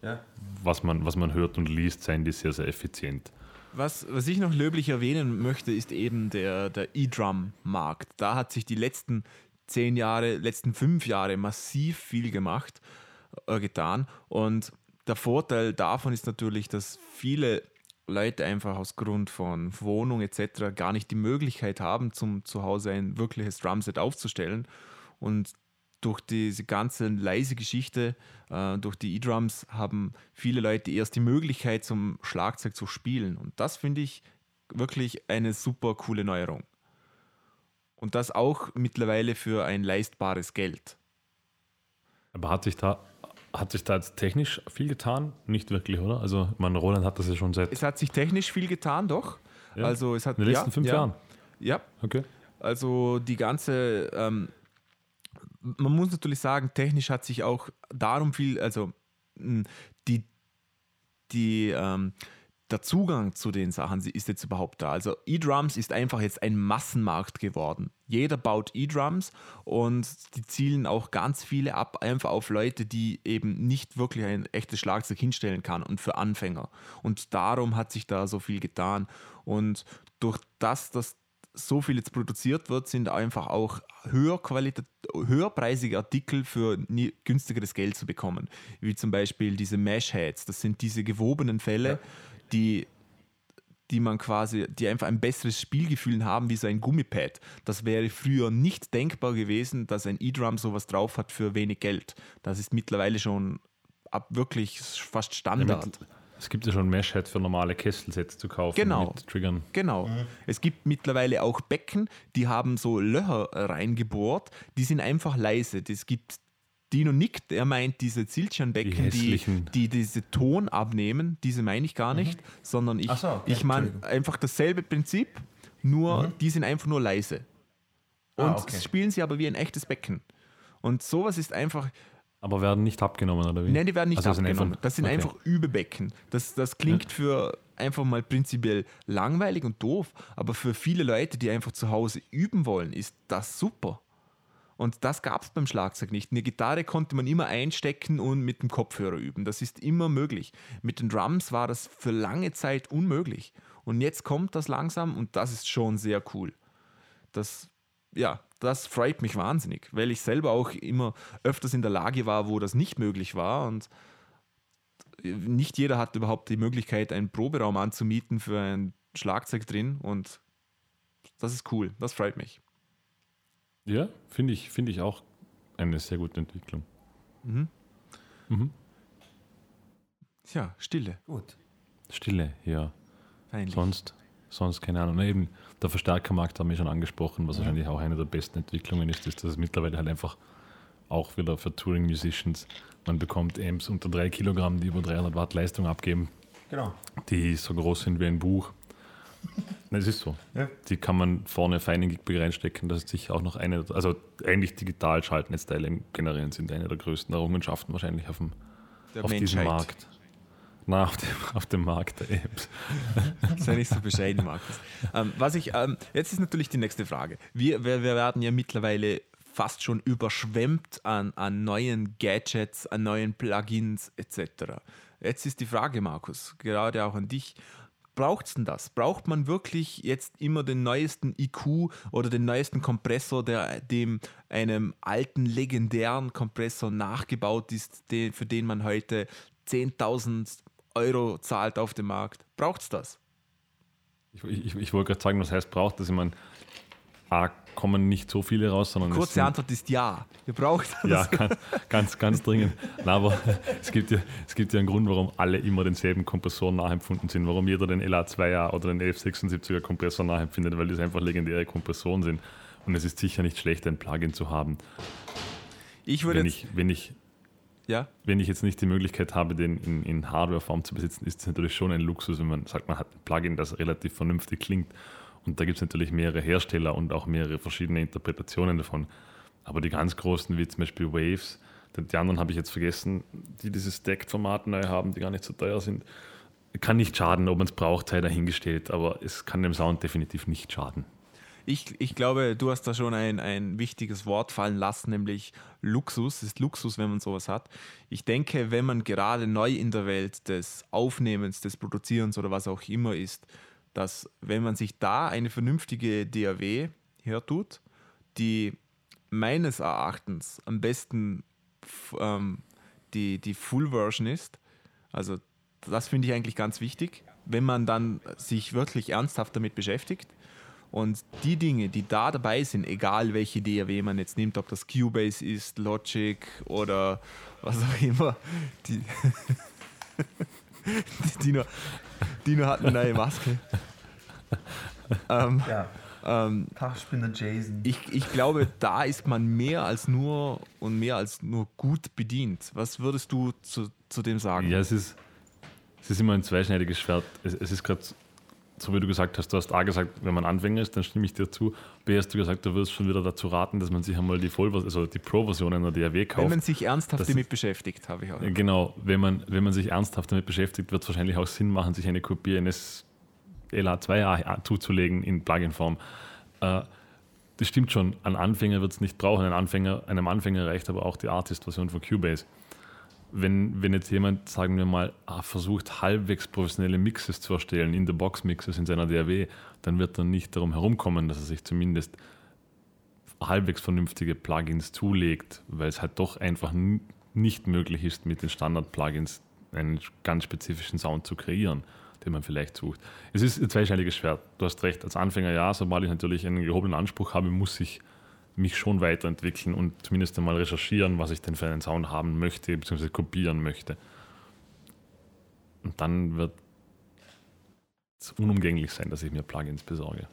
Was, man, was man hört und liest, seien die sehr, sehr effizient. Was, was ich noch löblich erwähnen möchte, ist eben der, der E-Drum-Markt. Da hat sich die letzten zehn Jahre, letzten fünf Jahre massiv viel gemacht, äh, getan. Und der Vorteil davon ist natürlich, dass viele Leute einfach aus Grund von Wohnung etc. gar nicht die Möglichkeit haben, zum zu Hause ein wirkliches Drumset aufzustellen. Und durch diese ganze leise Geschichte, äh, durch die E-Drums, haben viele Leute erst die Möglichkeit, zum Schlagzeug zu spielen. Und das finde ich wirklich eine super coole Neuerung. Und das auch mittlerweile für ein leistbares Geld. Aber hat sich da, hat sich da jetzt technisch viel getan? Nicht wirklich, oder? Also, man, Roland hat das ja schon seit Es hat sich technisch viel getan, doch. Ja. Also es hat in den letzten ja, fünf ja, Jahren. Ja, Okay. Also die ganze, ähm, man muss natürlich sagen, technisch hat sich auch darum viel, also mh, die, die, ähm, der Zugang zu den Sachen ist jetzt überhaupt da. Also E-Drums ist einfach jetzt ein Massenmarkt geworden. Jeder baut E-Drums und die zielen auch ganz viele ab, einfach auf Leute, die eben nicht wirklich ein echtes Schlagzeug hinstellen kann und für Anfänger. Und darum hat sich da so viel getan. Und durch das, dass so viel jetzt produziert wird, sind einfach auch höherqualitat höherpreisige Artikel für günstigeres Geld zu bekommen. Wie zum Beispiel diese Mesh-Heads. Das sind diese gewobenen Fälle, die, die man quasi, die einfach ein besseres Spielgefühl haben wie so ein Gummipad. Das wäre früher nicht denkbar gewesen, dass ein E-Drum sowas drauf hat für wenig Geld. Das ist mittlerweile schon ab wirklich fast Standard. Es gibt ja schon Mesh-Head für normale Kesselsets zu kaufen Genau. mit Triggern. Genau. Es gibt mittlerweile auch Becken, die haben so Löcher reingebohrt, die sind einfach leise. Es gibt Dino Nick, der meint diese Zilchan-Becken, Die die, die diese Ton abnehmen, diese meine ich gar nicht, sondern ich, so, okay, ich meine einfach dasselbe Prinzip, nur die sind einfach nur leise. Und Ah, okay. spielen sie aber wie ein echtes Becken. Und sowas ist einfach, Aber werden nicht abgenommen, oder wie? Nein, die werden nicht Also das sind abgenommen. einfach- das sind okay. einfach Übebecken. Das, das klingt für einfach mal prinzipiell langweilig und doof, aber für viele Leute, die einfach zu Hause üben wollen, ist das super. Und das gab es beim Schlagzeug nicht. Eine Gitarre konnte man immer einstecken und mit dem Kopfhörer üben. Das ist immer möglich. Mit den Drums war das für lange Zeit unmöglich. Und jetzt kommt das langsam und das ist schon sehr cool. Das, ja, das freut mich wahnsinnig, weil ich selber auch immer öfters in der Lage war, wo das nicht möglich war. Und nicht jeder hat überhaupt die Möglichkeit, einen Proberaum anzumieten für ein Schlagzeug drin. Und das ist cool. Das freut mich. Ja, finde ich, find ich auch eine sehr gute Entwicklung. Mhm. Mhm. Ja, Stille. Gut. Stille, ja. Peinlich. Sonst, sonst keine Ahnung. Na, eben, der Verstärkermarkt haben wir schon angesprochen, was ja. wahrscheinlich auch eine der besten Entwicklungen ist, ist, dass es mittlerweile halt einfach auch wieder für Touring Musicians, man bekommt Amps unter 3 Kilogramm, die über 300 Watt Leistung abgeben. Genau. Die so groß sind wie ein Buch. Es ist so. Ja. Die kann man vorne fein in Gigbag reinstecken. Das ist sicher auch noch eine, also eigentlich digital Schaltnetzteile generieren sind eine der größten Errungenschaften wahrscheinlich auf, dem, auf diesem Markt. Na, auf dem, auf dem Markt der Apps. Sei nicht so bescheiden, Markus. Ähm, was ich, ähm, jetzt ist natürlich die nächste Frage. Wir, wir, wir werden ja mittlerweile fast schon überschwemmt an, an neuen Gadgets, an neuen Plugins etc. Jetzt ist die Frage, Markus, gerade auch an dich braucht es denn das? Braucht man wirklich jetzt immer den neuesten IQ oder den neuesten Kompressor, der dem einem alten legendären Kompressor nachgebaut ist, den, für den man heute 10.000 Euro zahlt auf dem Markt? Braucht es das? Ich, ich, ich wollte gerade sagen, was heißt braucht das? Ich meine, A, kommen nicht so viele raus, sondern. Kurze sind, Antwort ist ja. Ihr braucht das. Ja, ganz, ganz, ganz dringend. Na, aber es gibt, ja, es gibt ja einen Grund, warum alle immer denselben Kompressor nachempfunden sind, warum jeder den LA2er oder den 1176er Kompressor nachempfindet, weil das einfach legendäre Kompressoren sind. Und es ist sicher nicht schlecht, ein Plugin zu haben. Ich würde wenn ich, wenn ich ja? Wenn ich jetzt nicht die Möglichkeit habe, den in, in Hardware-Form zu besitzen, ist es natürlich schon ein Luxus, wenn man sagt, man hat ein Plugin, das relativ vernünftig klingt und da gibt es natürlich mehrere Hersteller und auch mehrere verschiedene Interpretationen davon. Aber die ganz großen, wie zum Beispiel Waves, die anderen habe ich jetzt vergessen, die dieses Stacked-Format neu haben, die gar nicht so teuer sind, kann nicht schaden, ob man es braucht, sei dahingestellt, aber es kann dem Sound definitiv nicht schaden. Ich, ich glaube, du hast da schon ein, ein wichtiges Wort fallen lassen, nämlich Luxus. Es ist Luxus, wenn man sowas hat. Ich denke, wenn man gerade neu in der Welt des Aufnehmens, des Produzierens oder was auch immer ist, dass wenn man sich da eine vernünftige DAW hertut, die meines Erachtens am besten ähm, die, die Full-Version ist, also das finde ich eigentlich ganz wichtig, wenn man dann sich wirklich ernsthaft damit beschäftigt. Und die Dinge, die da dabei sind, egal welche DAW man jetzt nimmt, ob das Cubase ist, Logic oder was auch immer, die, Dino, Dino hat eine neue Maske. ähm, ja. Ähm, Tagspinner Jason. Ich, ich glaube, da ist man mehr als nur und mehr als nur gut bedient. Was würdest du zu, zu dem sagen? Ja, es ist, es ist immer ein zweischneidiges Schwert. Es, es ist gerade so, wie du gesagt hast, du hast A gesagt, wenn man Anfänger ist, dann stimme ich dir zu. B hast du gesagt, du wirst schon wieder dazu raten, dass man sich einmal die Voll also die Pro-Version einer DAW kauft. Wenn man sich ernsthaft damit beschäftigt, habe ich auch. Genau, wenn man, wenn man sich ernsthaft damit beschäftigt, wird es wahrscheinlich auch Sinn machen, sich eine Kopie eines LA2A zuzulegen in Plugin-Form. Äh, das stimmt schon, ein Anfänger wird es nicht brauchen. Ein Anfänger, einem Anfänger reicht aber auch die Artist-Version von Cubase. Wenn, wenn jetzt jemand, sagen wir mal, ah, versucht, halbwegs professionelle Mixes zu erstellen, in-the-box-Mixes in seiner DAW, dann wird er nicht darum herumkommen, dass er sich zumindest halbwegs vernünftige Plugins zulegt, weil es halt doch einfach nicht möglich ist, mit den Standard-Plugins einen ganz spezifischen Sound zu kreieren den man vielleicht sucht. Es ist ein zweischneidiges Schwert. Du hast recht, als Anfänger ja, sobald ich natürlich einen gehobenen Anspruch habe, muss ich mich schon weiterentwickeln und zumindest einmal recherchieren, was ich denn für einen Sound haben möchte, beziehungsweise kopieren möchte. Und dann wird es unumgänglich sein, dass ich mir Plugins besorge.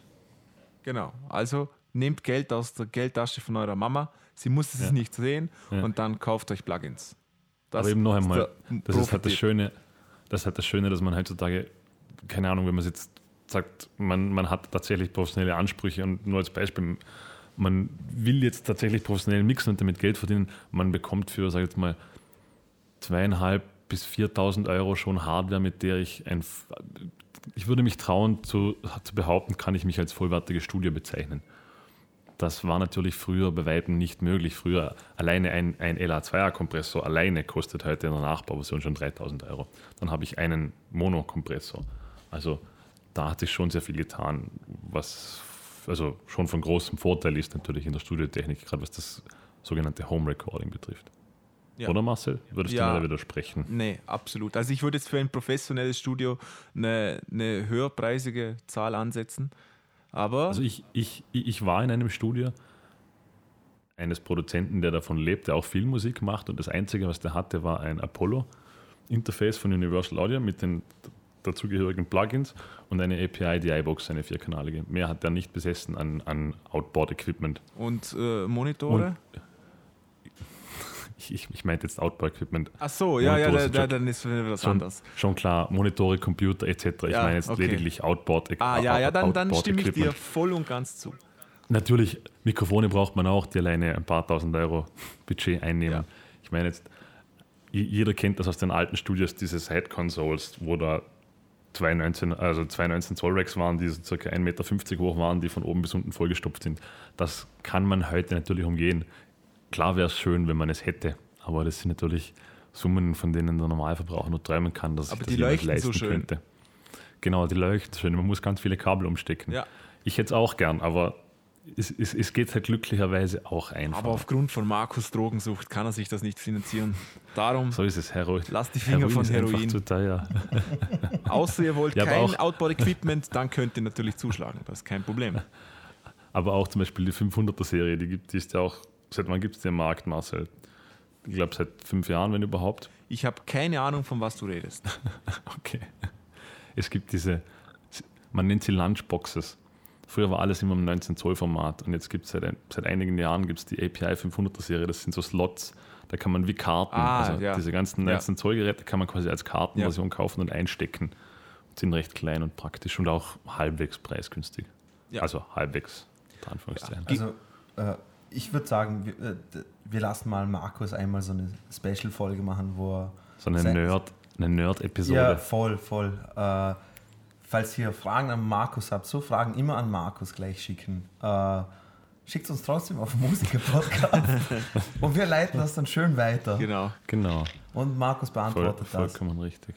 Genau, also nehmt Geld aus der Geldtasche von eurer Mama, sie muss es ja. nicht sehen ja. und dann kauft euch Plugins. Das Aber eben noch einmal, das ist halt das Schöne, das ist halt das Schöne, dass man heutzutage keine Ahnung, wenn man jetzt sagt, man, man hat tatsächlich professionelle Ansprüche und nur als Beispiel, man will jetzt tatsächlich professionell mixen und damit Geld verdienen, man bekommt für, sag ich jetzt mal, zweieinhalb bis 4.000 Euro schon Hardware, mit der ich ein, ich würde mich trauen zu, zu behaupten, kann ich mich als vollwertiges Studio bezeichnen. Das war natürlich früher bei Weitem nicht möglich. Früher alleine ein, ein LA2er-Kompressor alleine kostet heute in der Nachbauversion schon 3000 Euro. Dann habe ich einen Mono-Kompressor. Also da hat sich schon sehr viel getan, was also schon von großem Vorteil ist natürlich in der Studiotechnik, gerade was das sogenannte Home Recording betrifft. Ja. Oder Marcel? Würdest Ja. du mir da widersprechen? Nee, absolut. Also ich würde jetzt für ein professionelles Studio eine, eine höherpreisige Zahl ansetzen. Aber Also ich, ich, ich war in einem Studio eines Produzenten, der davon lebt, der auch Filmmusik macht und das Einzige, was der hatte, war ein Apollo-Interface von Universal Audio mit den dazugehörigen Plugins und eine API DI-Box, eine vierkanalige. Mehr hat er nicht besessen an, an Outboard-Equipment. und äh, Monitore? Ich, ich, ich meinte jetzt Outboard-Equipment. Ach so, ja, ja, Monitore da, sind da, dann ist was Schon, anderes. schon klar, Monitore, Computer etc. Ich Ja, meine jetzt okay. lediglich Outboard. Ah, ja, ja, dann, dann stimme ich dir voll und ganz zu. Natürlich, Mikrofone braucht man auch, die alleine ein paar tausend Euro Budget einnehmen. Ja. Ich meine jetzt, jeder kennt das aus den alten Studios, diese Side-Consoles, wo da zwei 19, also zwei 19 Zoll Racks waren, die so circa 1,50 Meter hoch waren, die von oben bis unten vollgestopft sind. Das kann man heute natürlich umgehen. Klar wäre es schön, wenn man es hätte, aber das sind natürlich Summen, von denen der Normalverbraucher nur träumen kann, dass Aber sich die das jemand leuchten so leisten schön. könnte. Genau, die leuchten schön. Man muss ganz viele Kabel umstecken. Ja. Ich hätte es auch gern, aber es, es, es geht halt glücklicherweise auch einfach. Aber aufgrund von Markus Drogensucht kann er sich das nicht finanzieren. Darum, so ist es, Heroin. Lasst die Finger von ist einfach Heroin. zu teuer. außer ihr wollt Ja, kein Outboard-Equipment, dann könnt ihr natürlich zuschlagen. Das ist kein Problem. Aber auch zum Beispiel die 500er-Serie, die, gibt, ist ja auch, seit wann gibt es den Markt, Marcel? Ich glaube seit fünf Jahren, wenn überhaupt. Ich habe keine Ahnung, von was du redest. Okay. Es gibt diese, man nennt sie Lunchboxes. Früher war alles immer im 19 Zoll Format und jetzt gibt es seit, seit einigen Jahren gibt's die API 500er Serie, das sind so Slots, da kann man wie Karten, Ah, also ja. diese ganzen Ja. 19 Zoll Geräte kann man quasi als Kartenversion kaufen und einstecken. Sind recht klein und praktisch und auch halbwegs preisgünstig. Ja. Also halbwegs, unter Anführungszeichen. Also, äh, ich würde sagen, wir, äh, wir lassen mal Markus einmal so eine Special-Folge machen, wo er. So eine sein- Nerd, Nerd-Episode. Ja, voll, voll. Äh, falls ihr Fragen an Markus habt, so Fragen immer an Markus gleich schicken. Äh, schickt uns trotzdem auf Musiker-Podcast und wir leiten das dann schön weiter. Genau. Genau, Und Markus voll, beantwortet das, vollkommen richtig.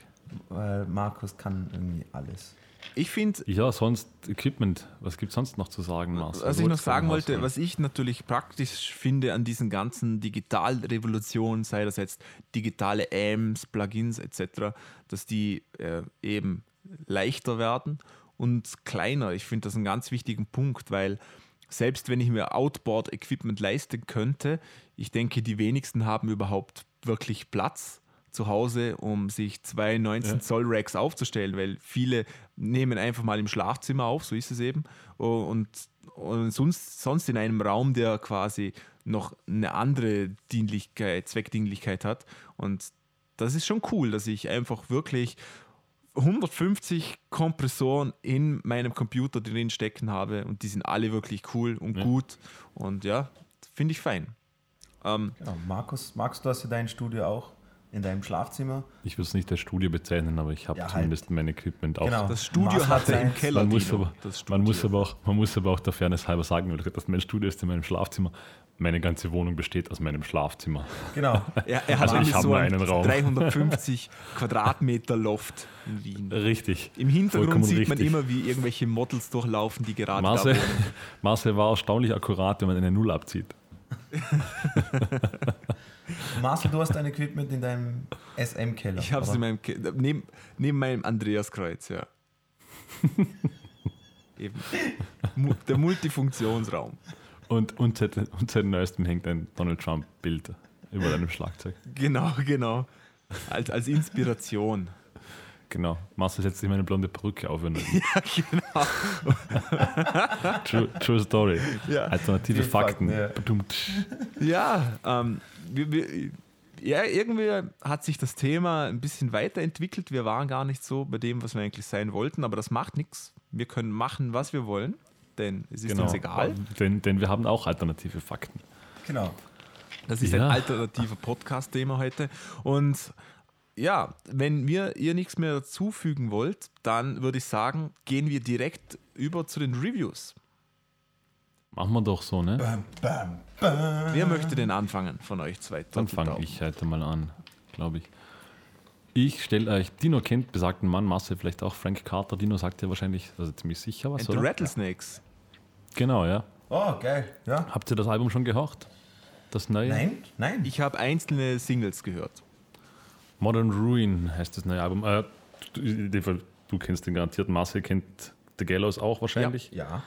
weil Markus kann irgendwie alles. Ich finde, Ja, sonst Equipment, was gibt es sonst noch zu sagen, Marcel? was Du ich noch sagen wollte, was ich natürlich praktisch finde an diesen ganzen Digitalrevolutionen, sei das jetzt digitale Amps, Plugins etc., dass die äh, eben leichter werden und kleiner. Ich finde das einen ganz wichtigen Punkt, weil selbst wenn ich mir Outboard-Equipment leisten könnte, ich denke, die wenigsten haben überhaupt wirklich Platz zu Hause, um sich zwei 19 Zoll Racks aufzustellen, weil viele nehmen einfach mal im Schlafzimmer auf, so ist es eben, und, und sonst, sonst in einem Raum, der quasi noch eine andere Dienlichkeit, Zweckdienlichkeit hat. Und das ist schon cool, dass ich einfach wirklich 150 Kompressoren in meinem Computer drin stecken habe und die sind alle wirklich cool und Ja. gut und ja, finde ich fein. Ähm, Genau. Markus, Markus, du hast ja dein Studio auch in deinem Schlafzimmer. Ich würde es nicht als Studio bezeichnen, aber ich habe Ja, halt. zumindest mein Equipment auch. Genau. das Studio hat er im. Keller. Man muss, aber, das man, muss aber auch, man muss aber auch der Fairness halber sagen, weil das mein Studio ist in meinem Schlafzimmer. Meine ganze Wohnung besteht aus meinem Schlafzimmer. Genau. Er, er hat Also ich nämlich hab so nur ein einen Raum. 350 Quadratmeter Loft in Wien. Richtig. Im Hintergrund Vollkommen sieht man richtig. immer, wie irgendwelche Models durchlaufen, die gerade Marcel, da wohnen. Marcel war erstaunlich akkurat, wenn man eine Null abzieht. Marcel, du hast dein Equipment in deinem SM-Keller. Ich habe es in meinem Ke neben, neben meinem Andreaskreuz, ja. Eben. Der Multifunktionsraum. Und, und, seit, und seit neuestem hängt ein Donald Trump-Bild über deinem Schlagzeug. Genau, genau. Als, als Inspiration. Genau. Marcel setzt sich meine blonde Perücke auf. Wenn Ja, genau. true, true Story. Ja. Alternative Die Fakten. Fakten, ja. Ja, ähm, wir, wir, ja, irgendwie hat sich das Thema ein bisschen weiterentwickelt. Wir waren gar nicht so bei dem, was wir eigentlich sein wollten, aber das macht nichts. Wir können machen, was wir wollen, denn es ist Genau. uns egal. Denn, denn wir haben auch alternative Fakten. Genau. Das ist Ja. ein alternativer Podcast-Thema heute. Und ja, wenn wir, ihr nichts mehr dazufügen wollt, dann würde ich sagen, gehen wir direkt über zu den Reviews. Machen wir doch so, ne? Bam, bam, bam. Wer möchte denn anfangen von euch zwei? Dann fange ich heute mal an, glaube ich. Ich stelle euch, Dino kennt besagten Mann, Marcel vielleicht auch, Frank Carter. Dino sagt ja wahrscheinlich, also ziemlich sicher was, And the oder? Rattlesnakes. Genau, ja. Oh, geil. Ja. Habt ihr das Album schon gehört? Das neue? Nein, nein. Ich habe einzelne Singles gehört. Modern Ruin heißt das neue Album. Äh, du, in dem Fall, du kennst den garantiert, Marcel kennt The Gallows auch wahrscheinlich. ja.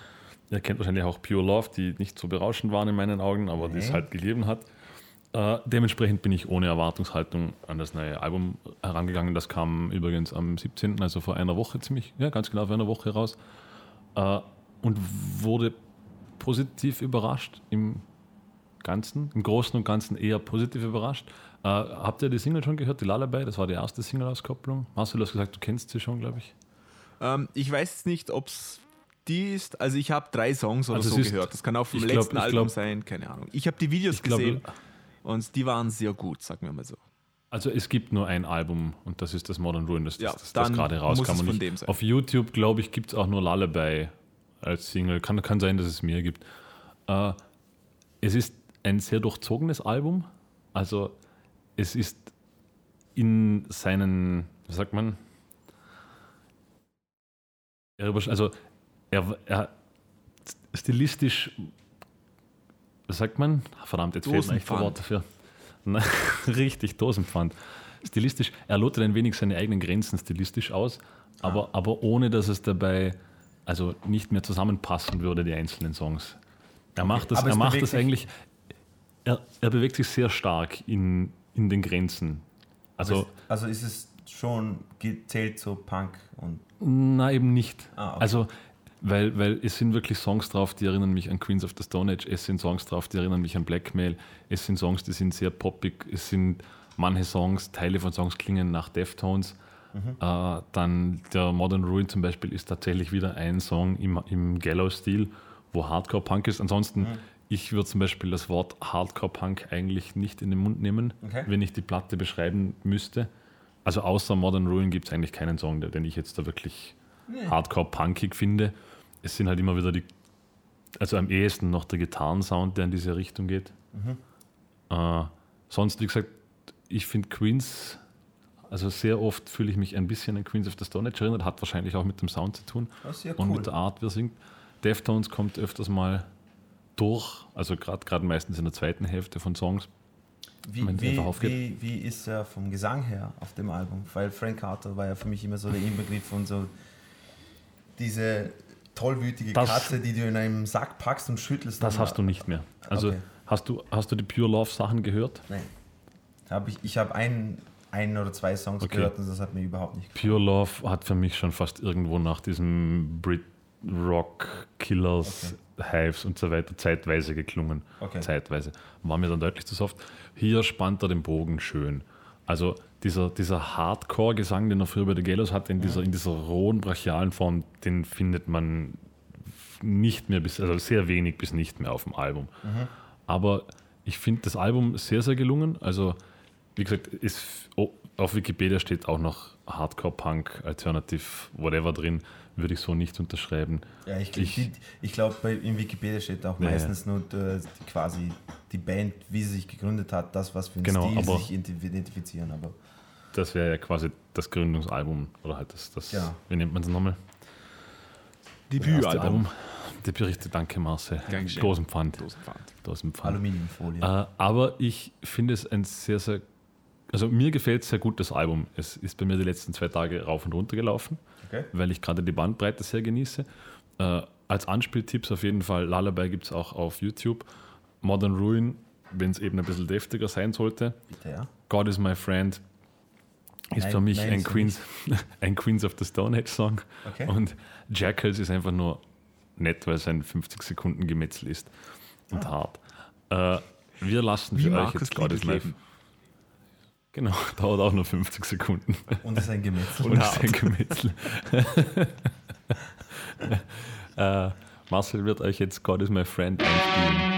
Er kennt wahrscheinlich auch Pure Love, die nicht so berauschend waren in meinen Augen, aber die es halt gegeben hat. Äh, dementsprechend bin ich ohne Erwartungshaltung an das neue Album herangegangen. Das kam übrigens am 17., also vor einer Woche ziemlich, ja, ganz genau vor einer Woche raus. Äh, und wurde positiv überrascht im Ganzen, im Großen und Ganzen eher positiv überrascht. Äh, habt ihr die Single schon gehört, die Lullaby? Das war die erste Single-Auskopplung. Marcel, du hast gesagt, du kennst sie schon, glaube ich. Ähm, ich weiß nicht, ob es die ist. Also ich habe drei Songs oder Also so gehört. Das kann auch vom glaub- letzten ich Album glaub- sein, keine Ahnung. Ich habe die Videos Ich glaub- gesehen und die waren sehr gut, sagen wir mal so. Also es gibt nur ein Album und das ist das Modern Ruin, das, Ja, das, das, das gerade rauskam. es Und von ich- dem sein. Auf YouTube, glaube ich, gibt es auch nur Lullaby als Single. Kann, kann sein, dass es mehr gibt. Äh, es ist ein sehr durchzogenes Album. Also es ist in seinen, wie sagt man, also er, er stilistisch, was sagt man? Verdammt, jetzt fehlt mir echt ein Dosenpfand. Wort dafür. Nein, richtig, Dosenpfand. Stilistisch, er lotet ein wenig seine eigenen Grenzen stilistisch aus, aber, aber ohne, dass es dabei also nicht mehr zusammenpassen würde, die einzelnen Songs. Er macht das, aber er macht bewegt das sich- eigentlich, er, er bewegt sich sehr stark in, in den Grenzen. Also, Also, also ist es schon gezählt so Punk und na eben nicht. Ah, okay. Also, weil, weil es sind wirklich Songs drauf, die erinnern mich an Queens of the Stone Age, es sind Songs drauf, die erinnern mich an Blackmail, es sind Songs, die sind sehr poppig, es sind manche Songs, Teile von Songs klingen nach Deftones. Mhm. Äh, dann der Modern Ruin zum Beispiel ist tatsächlich wieder ein Song im, im Gallows-Stil, wo Hardcore-Punk ist. Ansonsten, Mhm. ich würde zum Beispiel das Wort Hardcore-Punk eigentlich nicht in den Mund nehmen, Okay. wenn ich die Platte beschreiben müsste. Also außer Modern Ruin gibt es eigentlich keinen Song, den ich jetzt da wirklich hardcore-punkig finde. Es sind halt immer wieder die, also am ehesten noch der Gitarrensound, der in diese Richtung geht. Äh, sonst, wie gesagt, ich finde Queens, also sehr oft fühle ich mich ein bisschen an Queens of the Stone Age erinnert, hat wahrscheinlich auch mit dem Sound zu tun ja und cool. mit der Art, wie er singt. Deftones kommt öfters mal durch, also gerade meistens in der zweiten Hälfte von Songs. Wie, wie, wie, wie ist er vom Gesang her auf dem Album? Weil Frank Carter war ja für mich immer so der Inbegriff von so diese tollwütige Das- Katze, die du in einem Sack packst und schüttelst. Das hast du nicht mehr. Also Okay. hast, du, hast du die Pure Love Sachen gehört? Nein. Hab ich ich habe ein, ein oder zwei Songs Okay. gehört und das hat mir überhaupt nicht gefallen. Pure Love hat für mich schon fast irgendwo nach diesem Brit Rock Killers, Hives und so weiter zeitweise geklungen. Okay. Zeitweise. War mir dann deutlich zu soft. Hier spannt er den Bogen schön. Also dieser, dieser Hardcore-Gesang, den er früher bei The Gallows hatte, in dieser, in dieser rohen, brachialen Form, den findet man nicht mehr bis, also sehr wenig bis nicht mehr auf dem Album. Aber ich finde das Album sehr, sehr gelungen. Also, wie gesagt, ist, oh, auf Wikipedia steht auch noch Hardcore Punk, Alternative, whatever drin, würde ich so nicht unterschreiben. Ja, ich, Ich- ich, glaube, in Wikipedia steht auch Ja, meistens nur äh, quasi die Band, wie sie sich gegründet hat, das, was für ein Genau, Stil aber- sich identif- identifizieren. Aber Das wäre ja quasi das Gründungsalbum oder halt das, das Genau. wie nennt man es nochmal? Debütalbum. Die Berichte, danke Marcel. Dosenpfand. Dosenpfand. Dosenpfand. Aluminiumfolie. Äh, aber ich finde es ein sehr, sehr, also mir gefällt sehr gut das Album. Es ist bei mir die letzten zwei Tage rauf und runter gelaufen, Okay. weil ich gerade die Bandbreite sehr genieße. Äh, als Anspieltipps auf jeden Fall, Lullaby gibt es auch auf YouTube. Modern Ruin, wenn es eben ein bisschen deftiger sein sollte. Bitte, ja. God is my friend ist Nein, für mich nein, ein, Queens, ein Queens of the Stone Age Song. Okay. Und Jackals ist einfach nur nett, weil es ein 50 Sekunden Gemetzel ist und hart. Äh, wir lassen Wie für euch Markus jetzt God is my Liebesleben. Genau, dauert auch nur 50 Sekunden. Und es ist ein Gemetzel. Und ist ein Gemetzel. äh, Marcel wird euch jetzt God is my friend einspielen.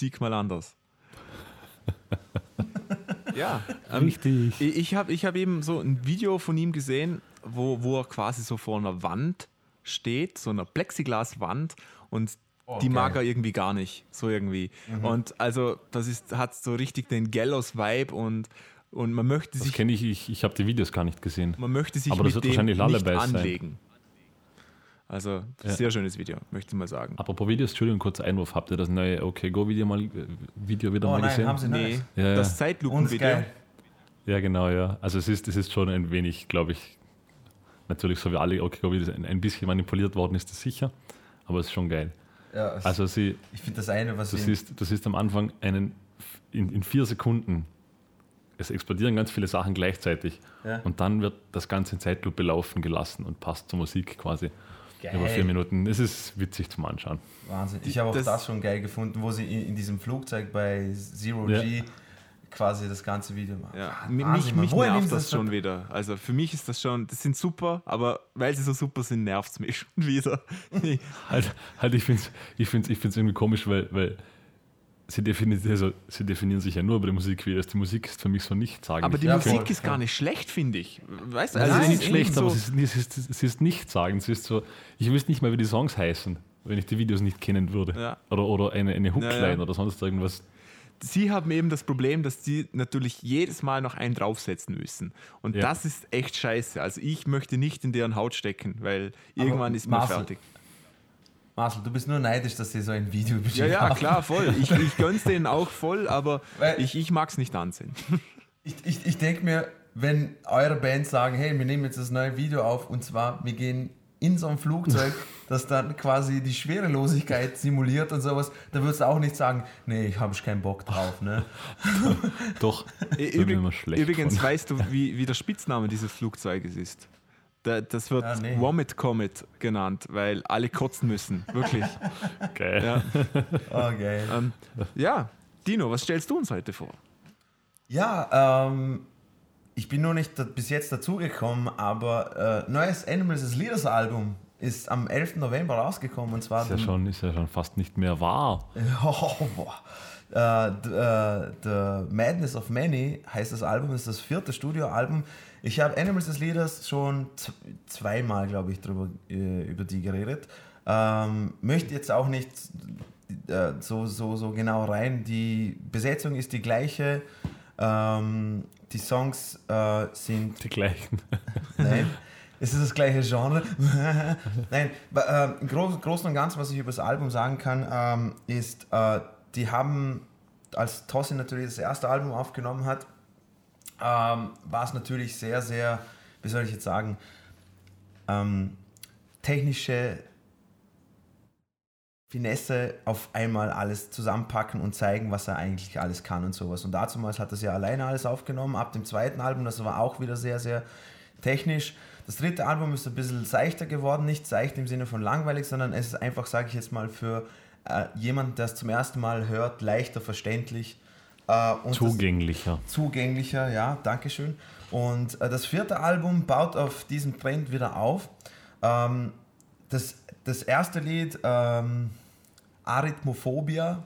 Gospelmusik mal anders. ja. ähm, Richtig. Ich, habe ich hab eben so ein Video von ihm gesehen, wo, wo er quasi so vor einer Wand steht, so einer Plexiglaswand und die geil. mag er irgendwie gar nicht, so irgendwie. Und also das ist, hat so richtig den Gallows-Vibe und, und man möchte Das sich, kenne ich, ich, ich habe die Videos gar nicht gesehen. man möchte sich Aber das mit wird dem wahrscheinlich nicht Lullabies sein. Also Ja. sehr schönes Video, möchte ich mal sagen. Apropos Videos, Entschuldigung, kurzer Einwurf. Habt ihr das neue OK Go Video mal äh, Video wieder Oh mal nein, gesehen? haben sie Nee, nicht. Ja, ja. das Zeitlupenvideo. Ja, genau, ja. Also es ist, es ist schon ein wenig, glaube ich, natürlich so wie alle OK Go Videos ein, ein bisschen manipuliert worden ist, das sicher. Aber es ist schon geil. Ja, es- Also sie, ich finde das eine, was du sie siehst, du siehst am Anfang einen, in, in vier Sekunden, es explodieren ganz viele Sachen gleichzeitig. Ja. Und dann wird das Ganze in Zeitlupe laufen gelassen und passt zur Musik quasi. Geil. Über vier Minuten. Es ist witzig zum Anschauen. Wahnsinn. Ich habe auch Das- das, schon geil gefunden, wo sie in, in diesem Flugzeug bei Zero G quasi das ganze Video machen. Ja, Wahnsinn, mich, mich nervt das schon wieder. Also für mich ist das schon, das sind super, aber weil sie so super sind, nervt es mich schon wieder. Halt, halt ich finde es ich find's, ich find's irgendwie komisch, weil, weil sie, definieren, also, sie definieren sich ja nur über die Musikvideos. Die Musik ist für mich so nicht sagen. aber die Ja, Musik voll, ist gar nicht schlecht, finde ich. Weißt du, also es sie ist nicht schlecht, so, aber sie ist, sie, ist, sie ist nicht sagen. Sie ist so, ich wüsste nicht mal, wie die Songs heißen, wenn ich die Videos nicht kennen würde. Ja. Oder, oder eine, eine Hookline Ja, ja. oder sonst irgendwas. sie haben eben das Problem, dass sie natürlich jedes Mal noch einen draufsetzen müssen. Und Ja. das ist echt scheiße. Also ich möchte nicht in deren Haut stecken, weil irgendwann ist man Marcel, fertig. Marcel, du bist nur neidisch, dass sie so ein Video Ja, ja, klar, voll. Ich, ich gönn's denen auch voll, aber Weil- ich, ich mag's nicht ansehen. Ich, ich, ich denke mir, wenn eure Band sagen, hey, wir nehmen jetzt das neue Video auf und zwar, wir gehen in so ein Flugzeug, das dann quasi die Schwerelosigkeit simuliert und sowas, da würdest du auch nicht sagen, nee, ich habe keinen Bock drauf, ne? Doch, schlecht Übrigens, von. weißt du, wie, wie der Spitzname dieses Flugzeuges ist? Da, das wird Ah, nee. Vomit Comet genannt, weil alle kotzen müssen. Wirklich. Geil. Ja, Oh, geil. ähm, ja, Dino, was stellst du uns heute vor? Ja, ähm, ich bin noch nicht bis jetzt dazugekommen, aber äh, neues Animals as Leaders Album ist am 11. November rausgekommen und zwar Ist ja, schon, ist ja schon fast nicht mehr wahr. Oh, boah. Äh, d- äh, The Madness of Many heißt das Album, ist das vierte Studioalbum. Ich habe Animals as Leaders schon zweimal, glaube ich, drüber, äh, über die geredet. Ähm, möchte jetzt auch nicht äh, so, so, so genau rein. Die Besetzung ist die gleiche. Ähm, die Songs äh, sind Die gleichen. Nein. Es ist das gleiche Genre. Nein, äh, im Gro Großen und Ganzen, was ich über das Album sagen kann, ähm, ist, äh, die haben, als Tossi natürlich das erste Album aufgenommen hat, ähm, war es natürlich sehr, sehr, wie soll ich jetzt sagen, ähm, technische Finesse auf einmal alles zusammenpacken und zeigen, was er eigentlich alles kann und sowas. Und damals hat er es ja alleine alles aufgenommen. Ab dem zweiten Album, das war auch wieder sehr, sehr technisch. Das dritte Album ist ein bisschen seichter geworden, nicht seicht im Sinne von langweilig, sondern es ist einfach, sage ich jetzt mal, für äh, jemanden, der es zum ersten Mal hört, leichter verständlich. Äh, das- Zugänglicher. zugänglicher, ja, Dankeschön. Und äh, das vierte Album baut auf diesem Trend wieder auf. Ähm, das, das erste Lied, ähm, Arithmophobia,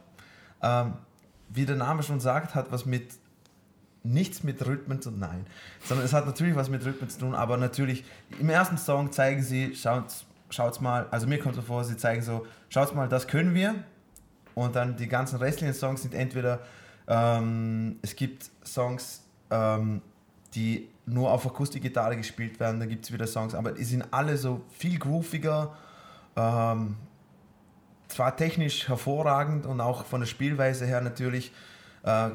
ähm, wie der Name schon sagt, hat was mit nichts mit Rhythmen zu tun, nein, sondern es hat natürlich was mit Rhythmen zu tun, aber natürlich im ersten Song zeigen sie, schaut's, schaut's mal, also mir kommt so vor, sie zeigen so, schaut's mal, das können wir. Und dann die ganzen restlichen Songs sind entweder, ähm, es gibt Songs, ähm, die nur auf Akustikgitarre gespielt werden, dann gibt es wieder Songs, aber die sind alle so viel grooviger, ähm, zwar technisch hervorragend und auch von der Spielweise her natürlich, äh,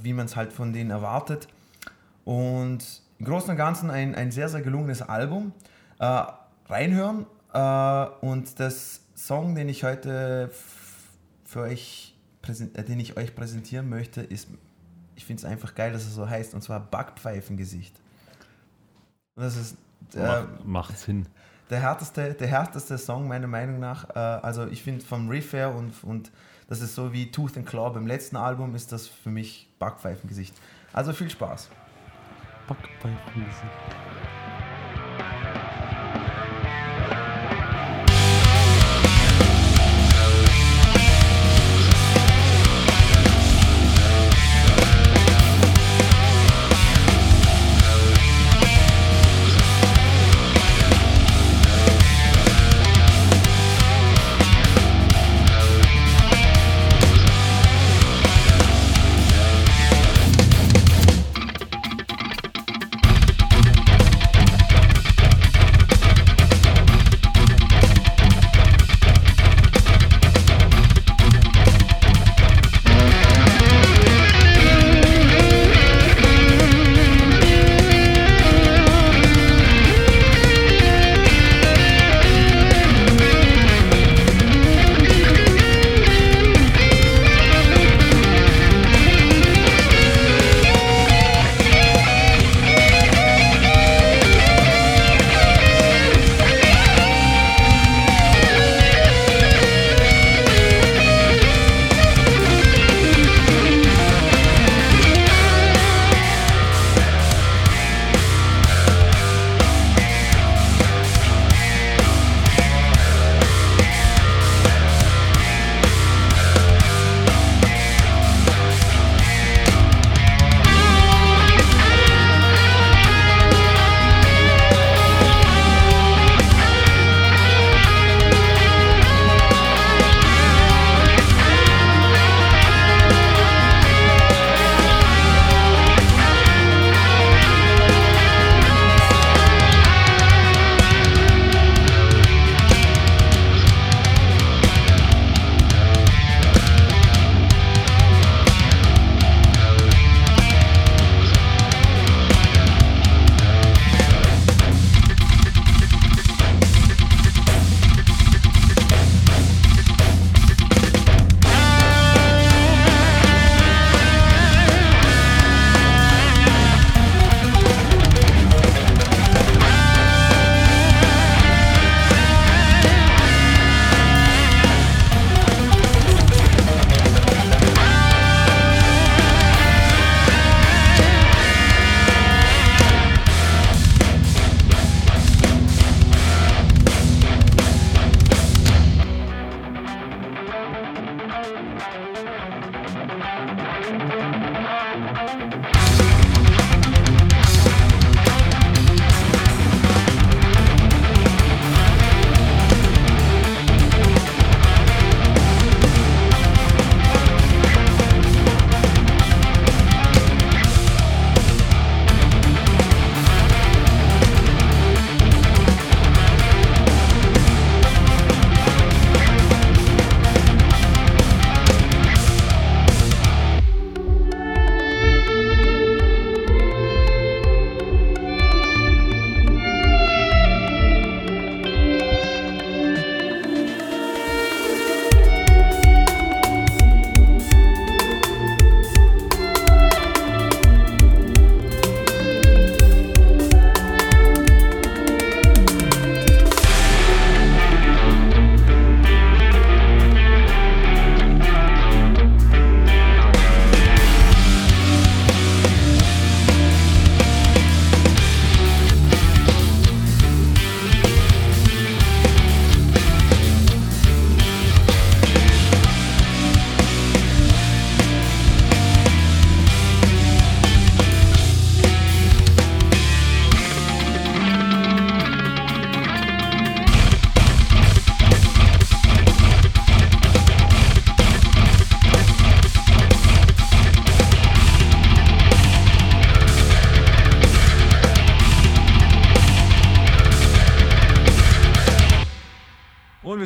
wie man es halt von denen erwartet. Und im Großen und Ganzen ein, ein sehr, sehr gelungenes Album. Äh, reinhören äh, und das Song, den ich heute für euch, äh, den ich euch präsentieren möchte, ist, ich finde es einfach geil, dass er so heißt, und zwar Backpfeifengesicht. Und das ist äh, Macht, macht Sinn. der härteste, der härteste Song meiner Meinung nach. Äh, also ich finde vom her und, und das ist so wie Tooth and Claw beim letzten Album ist das für mich Backpfeifengesicht. Also viel Spaß. Backpfeifengesicht.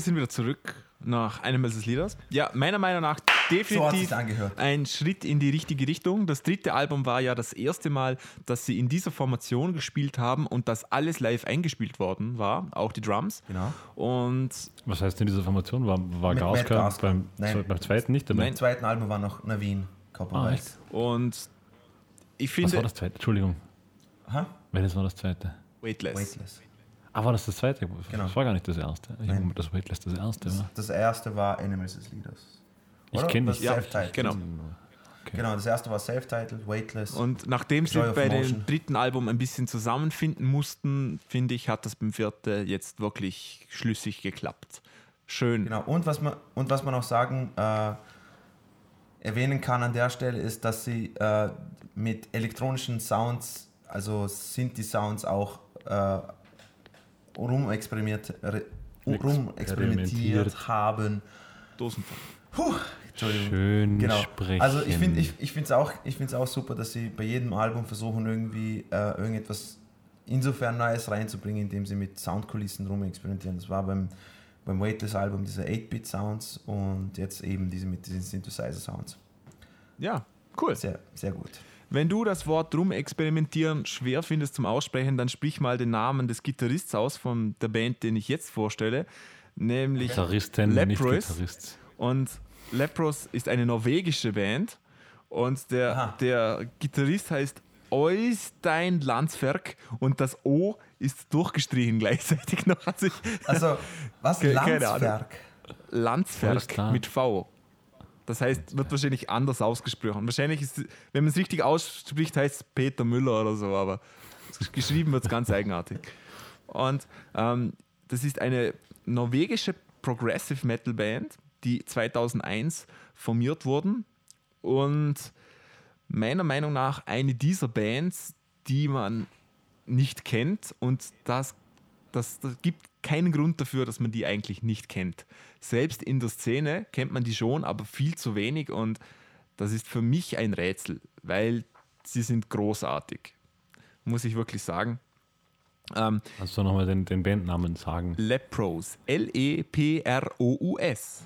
Wir sind wieder zurück nach Animals as Leaders. Ja, meiner Meinung nach So definitiv angehört. ein Schritt in die richtige Richtung. Das dritte Album war ja das erste Mal, dass sie in dieser Formation gespielt haben und dass alles live eingespielt worden war, auch die Drums. Genau. Und Was heißt in dieser Formation? War, war Gasker. beim, Nein. beim zweiten nicht dabei? Nein. Im zweiten Album war noch Navin Ah, Copperweiß. echt? Und ich Was war finde. das zweite? Entschuldigung. Aha. Welches war das zweite? Weightless. Weightless. Ah, war das das zweite? Genau. Das war gar nicht das erste. Ich Nein. das Weightless das erste war. Das erste war Animals as Leaders. Ich Oder? kenn Das dich. Ja, genau. Okay. Genau, das erste war Self-Titled, Weightless. Und nachdem sie bei Motion. dem dritten Album ein bisschen zusammenfinden mussten, finde ich, hat das beim vierten jetzt wirklich schlüssig geklappt. Schön. Genau, und was man, und was man auch sagen, äh, erwähnen kann an der Stelle ist, dass sie äh, mit elektronischen Sounds, also Synthi-Sounds auch äh, rumexperimentiert, rumexperimentiert Experimentiert. haben. Dosenpfand. Entschuldigung. Schön Genau. sprechen. Also ich finde ich, ich es auch, ich find's auch super, dass sie bei jedem Album versuchen, irgendwie äh, irgendetwas insofern Neues reinzubringen, indem sie mit Soundkulissen rumexperimentieren. Das war beim, beim Weightless-Album diese 8-Bit-Sounds und jetzt eben diese mit diesen Synthesizer-Sounds. Ja, cool. Sehr, sehr gut. Wenn du das Wort rumexperimentieren schwer findest zum Aussprechen, dann sprich mal den Namen des Gitarrists aus von der Band, den ich jetzt vorstelle, nämlich Gitarristen. Gitarrist. Und Lepros ist eine norwegische Band und der, Aha. der Gitarrist heißt Oystein Landsverk und das O ist durchgestrichen gleichzeitig noch. Also ich, Also, was? Landsverk klar. mit V. Das heißt, wird wahrscheinlich anders ausgesprochen. Wahrscheinlich ist, wenn man es richtig ausspricht, heißt es Peter Müller oder so, aber geschrieben wird es ganz eigenartig. Und ähm, das ist eine norwegische Progressive Metal Band, die 2001 formiert wurden und meiner Meinung nach eine dieser Bands, die man nicht kennt und das, das, das gibt keinen Grund dafür, dass man die eigentlich nicht kennt. Selbst in der Szene kennt man die schon, aber viel zu wenig und das ist für mich ein Rätsel, weil sie sind großartig, muss ich wirklich sagen. Ähm, Kannst du nochmal den, den Bandnamen sagen? Lepros, E L-E-P-R-O-U-S.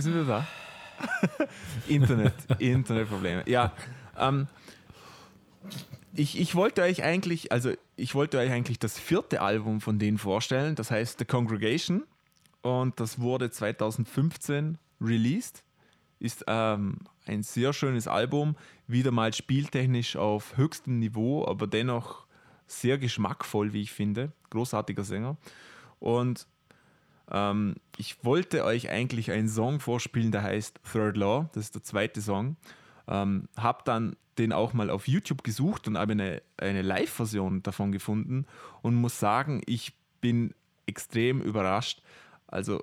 Sind wieder da. Internet, Internetprobleme. Ja, ähm, ich, ich wollte euch eigentlich, also ich wollte euch eigentlich das vierte Album von denen vorstellen, das heißt The Congregation und das wurde 2015 released. Ist ähm, ein sehr schönes Album, wieder mal spieltechnisch auf höchstem Niveau, aber dennoch sehr geschmackvoll, wie ich finde. Großartiger Sänger. Und ähm, ich wollte euch eigentlich einen Song vorspielen, der heißt Third Law. Das ist der zweite Song. Ähm, hab dann den auch mal auf YouTube gesucht und habe eine, eine Live-Version davon gefunden und muss sagen, ich bin extrem überrascht. Also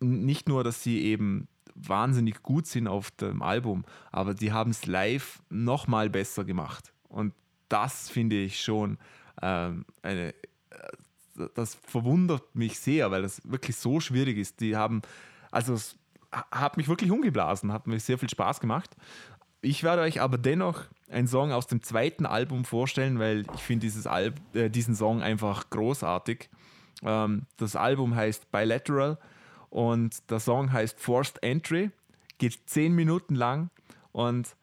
nicht nur, dass sie eben wahnsinnig gut sind auf dem Album, aber die haben es live nochmal besser gemacht. Und das finde ich schon ähm, eine, äh, das verwundert mich sehr, weil das wirklich so schwierig ist. Die haben, also es hat mich wirklich umgeblasen, hat mir sehr viel Spaß gemacht. Ich werde euch aber dennoch einen Song aus dem zweiten Album vorstellen, weil ich finde äh, diesen Song einfach großartig. Ähm, das Album heißt Bilateral und der Song heißt Forced Entry, geht zehn Minuten lang und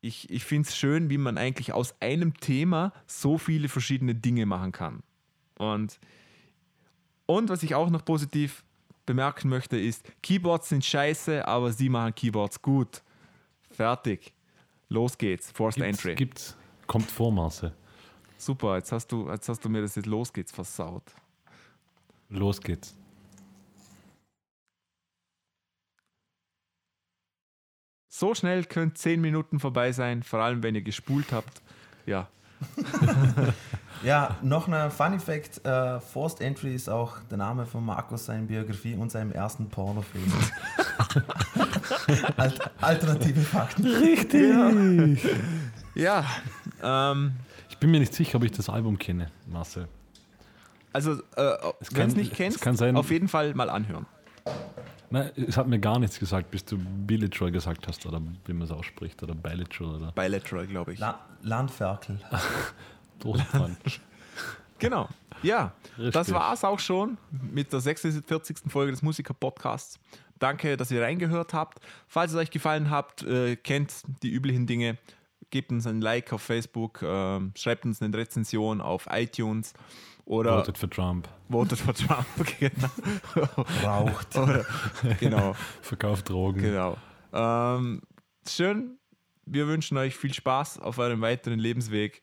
ich, ich finde es schön, wie man eigentlich aus einem Thema so viele verschiedene Dinge machen kann. Und, und was ich auch noch positiv bemerken möchte, ist, Keyboards sind scheiße, aber sie machen Keyboards gut. Fertig. Los geht's. Forced gibt's, Entry. Gibt's, kommt vor, Marcel. Super, jetzt hast, du, jetzt hast du mir das jetzt Los geht's versaut. Los geht's. So schnell können 10 Minuten vorbei sein, vor allem wenn ihr gespult habt. Ja. ja, noch ein Funny Fact: äh, Forced Entry ist auch der Name von Markus, seiner Biografie und seinem ersten Pornofilm. Alt alternative Fakten. Richtig! Ja. ja ähm, ich bin mir nicht sicher, ob ich das Album kenne, Marcel. Also, äh, wenn es nicht kennst, auf jeden Fall mal anhören. Nein, es hat mir gar nichts gesagt, bis du bilateral gesagt hast, oder wie man es ausspricht, oder bilateral. Oder? Bilateral, glaube ich. La Landferkel. genau. Ja, Richtig. das war es auch schon mit der 46. Folge des Musiker-Podcasts. Danke, dass ihr reingehört habt. Falls es euch gefallen hat, äh, kennt die üblichen Dinge. Gebt uns ein Like auf Facebook, äh, schreibt uns eine Rezension auf iTunes oder Votet für Trump. Votet für Trump, genau. Raucht. Oder, genau. Verkauft Drogen. Genau. Ähm, schön. Wir wünschen euch viel Spaß auf eurem weiteren Lebensweg.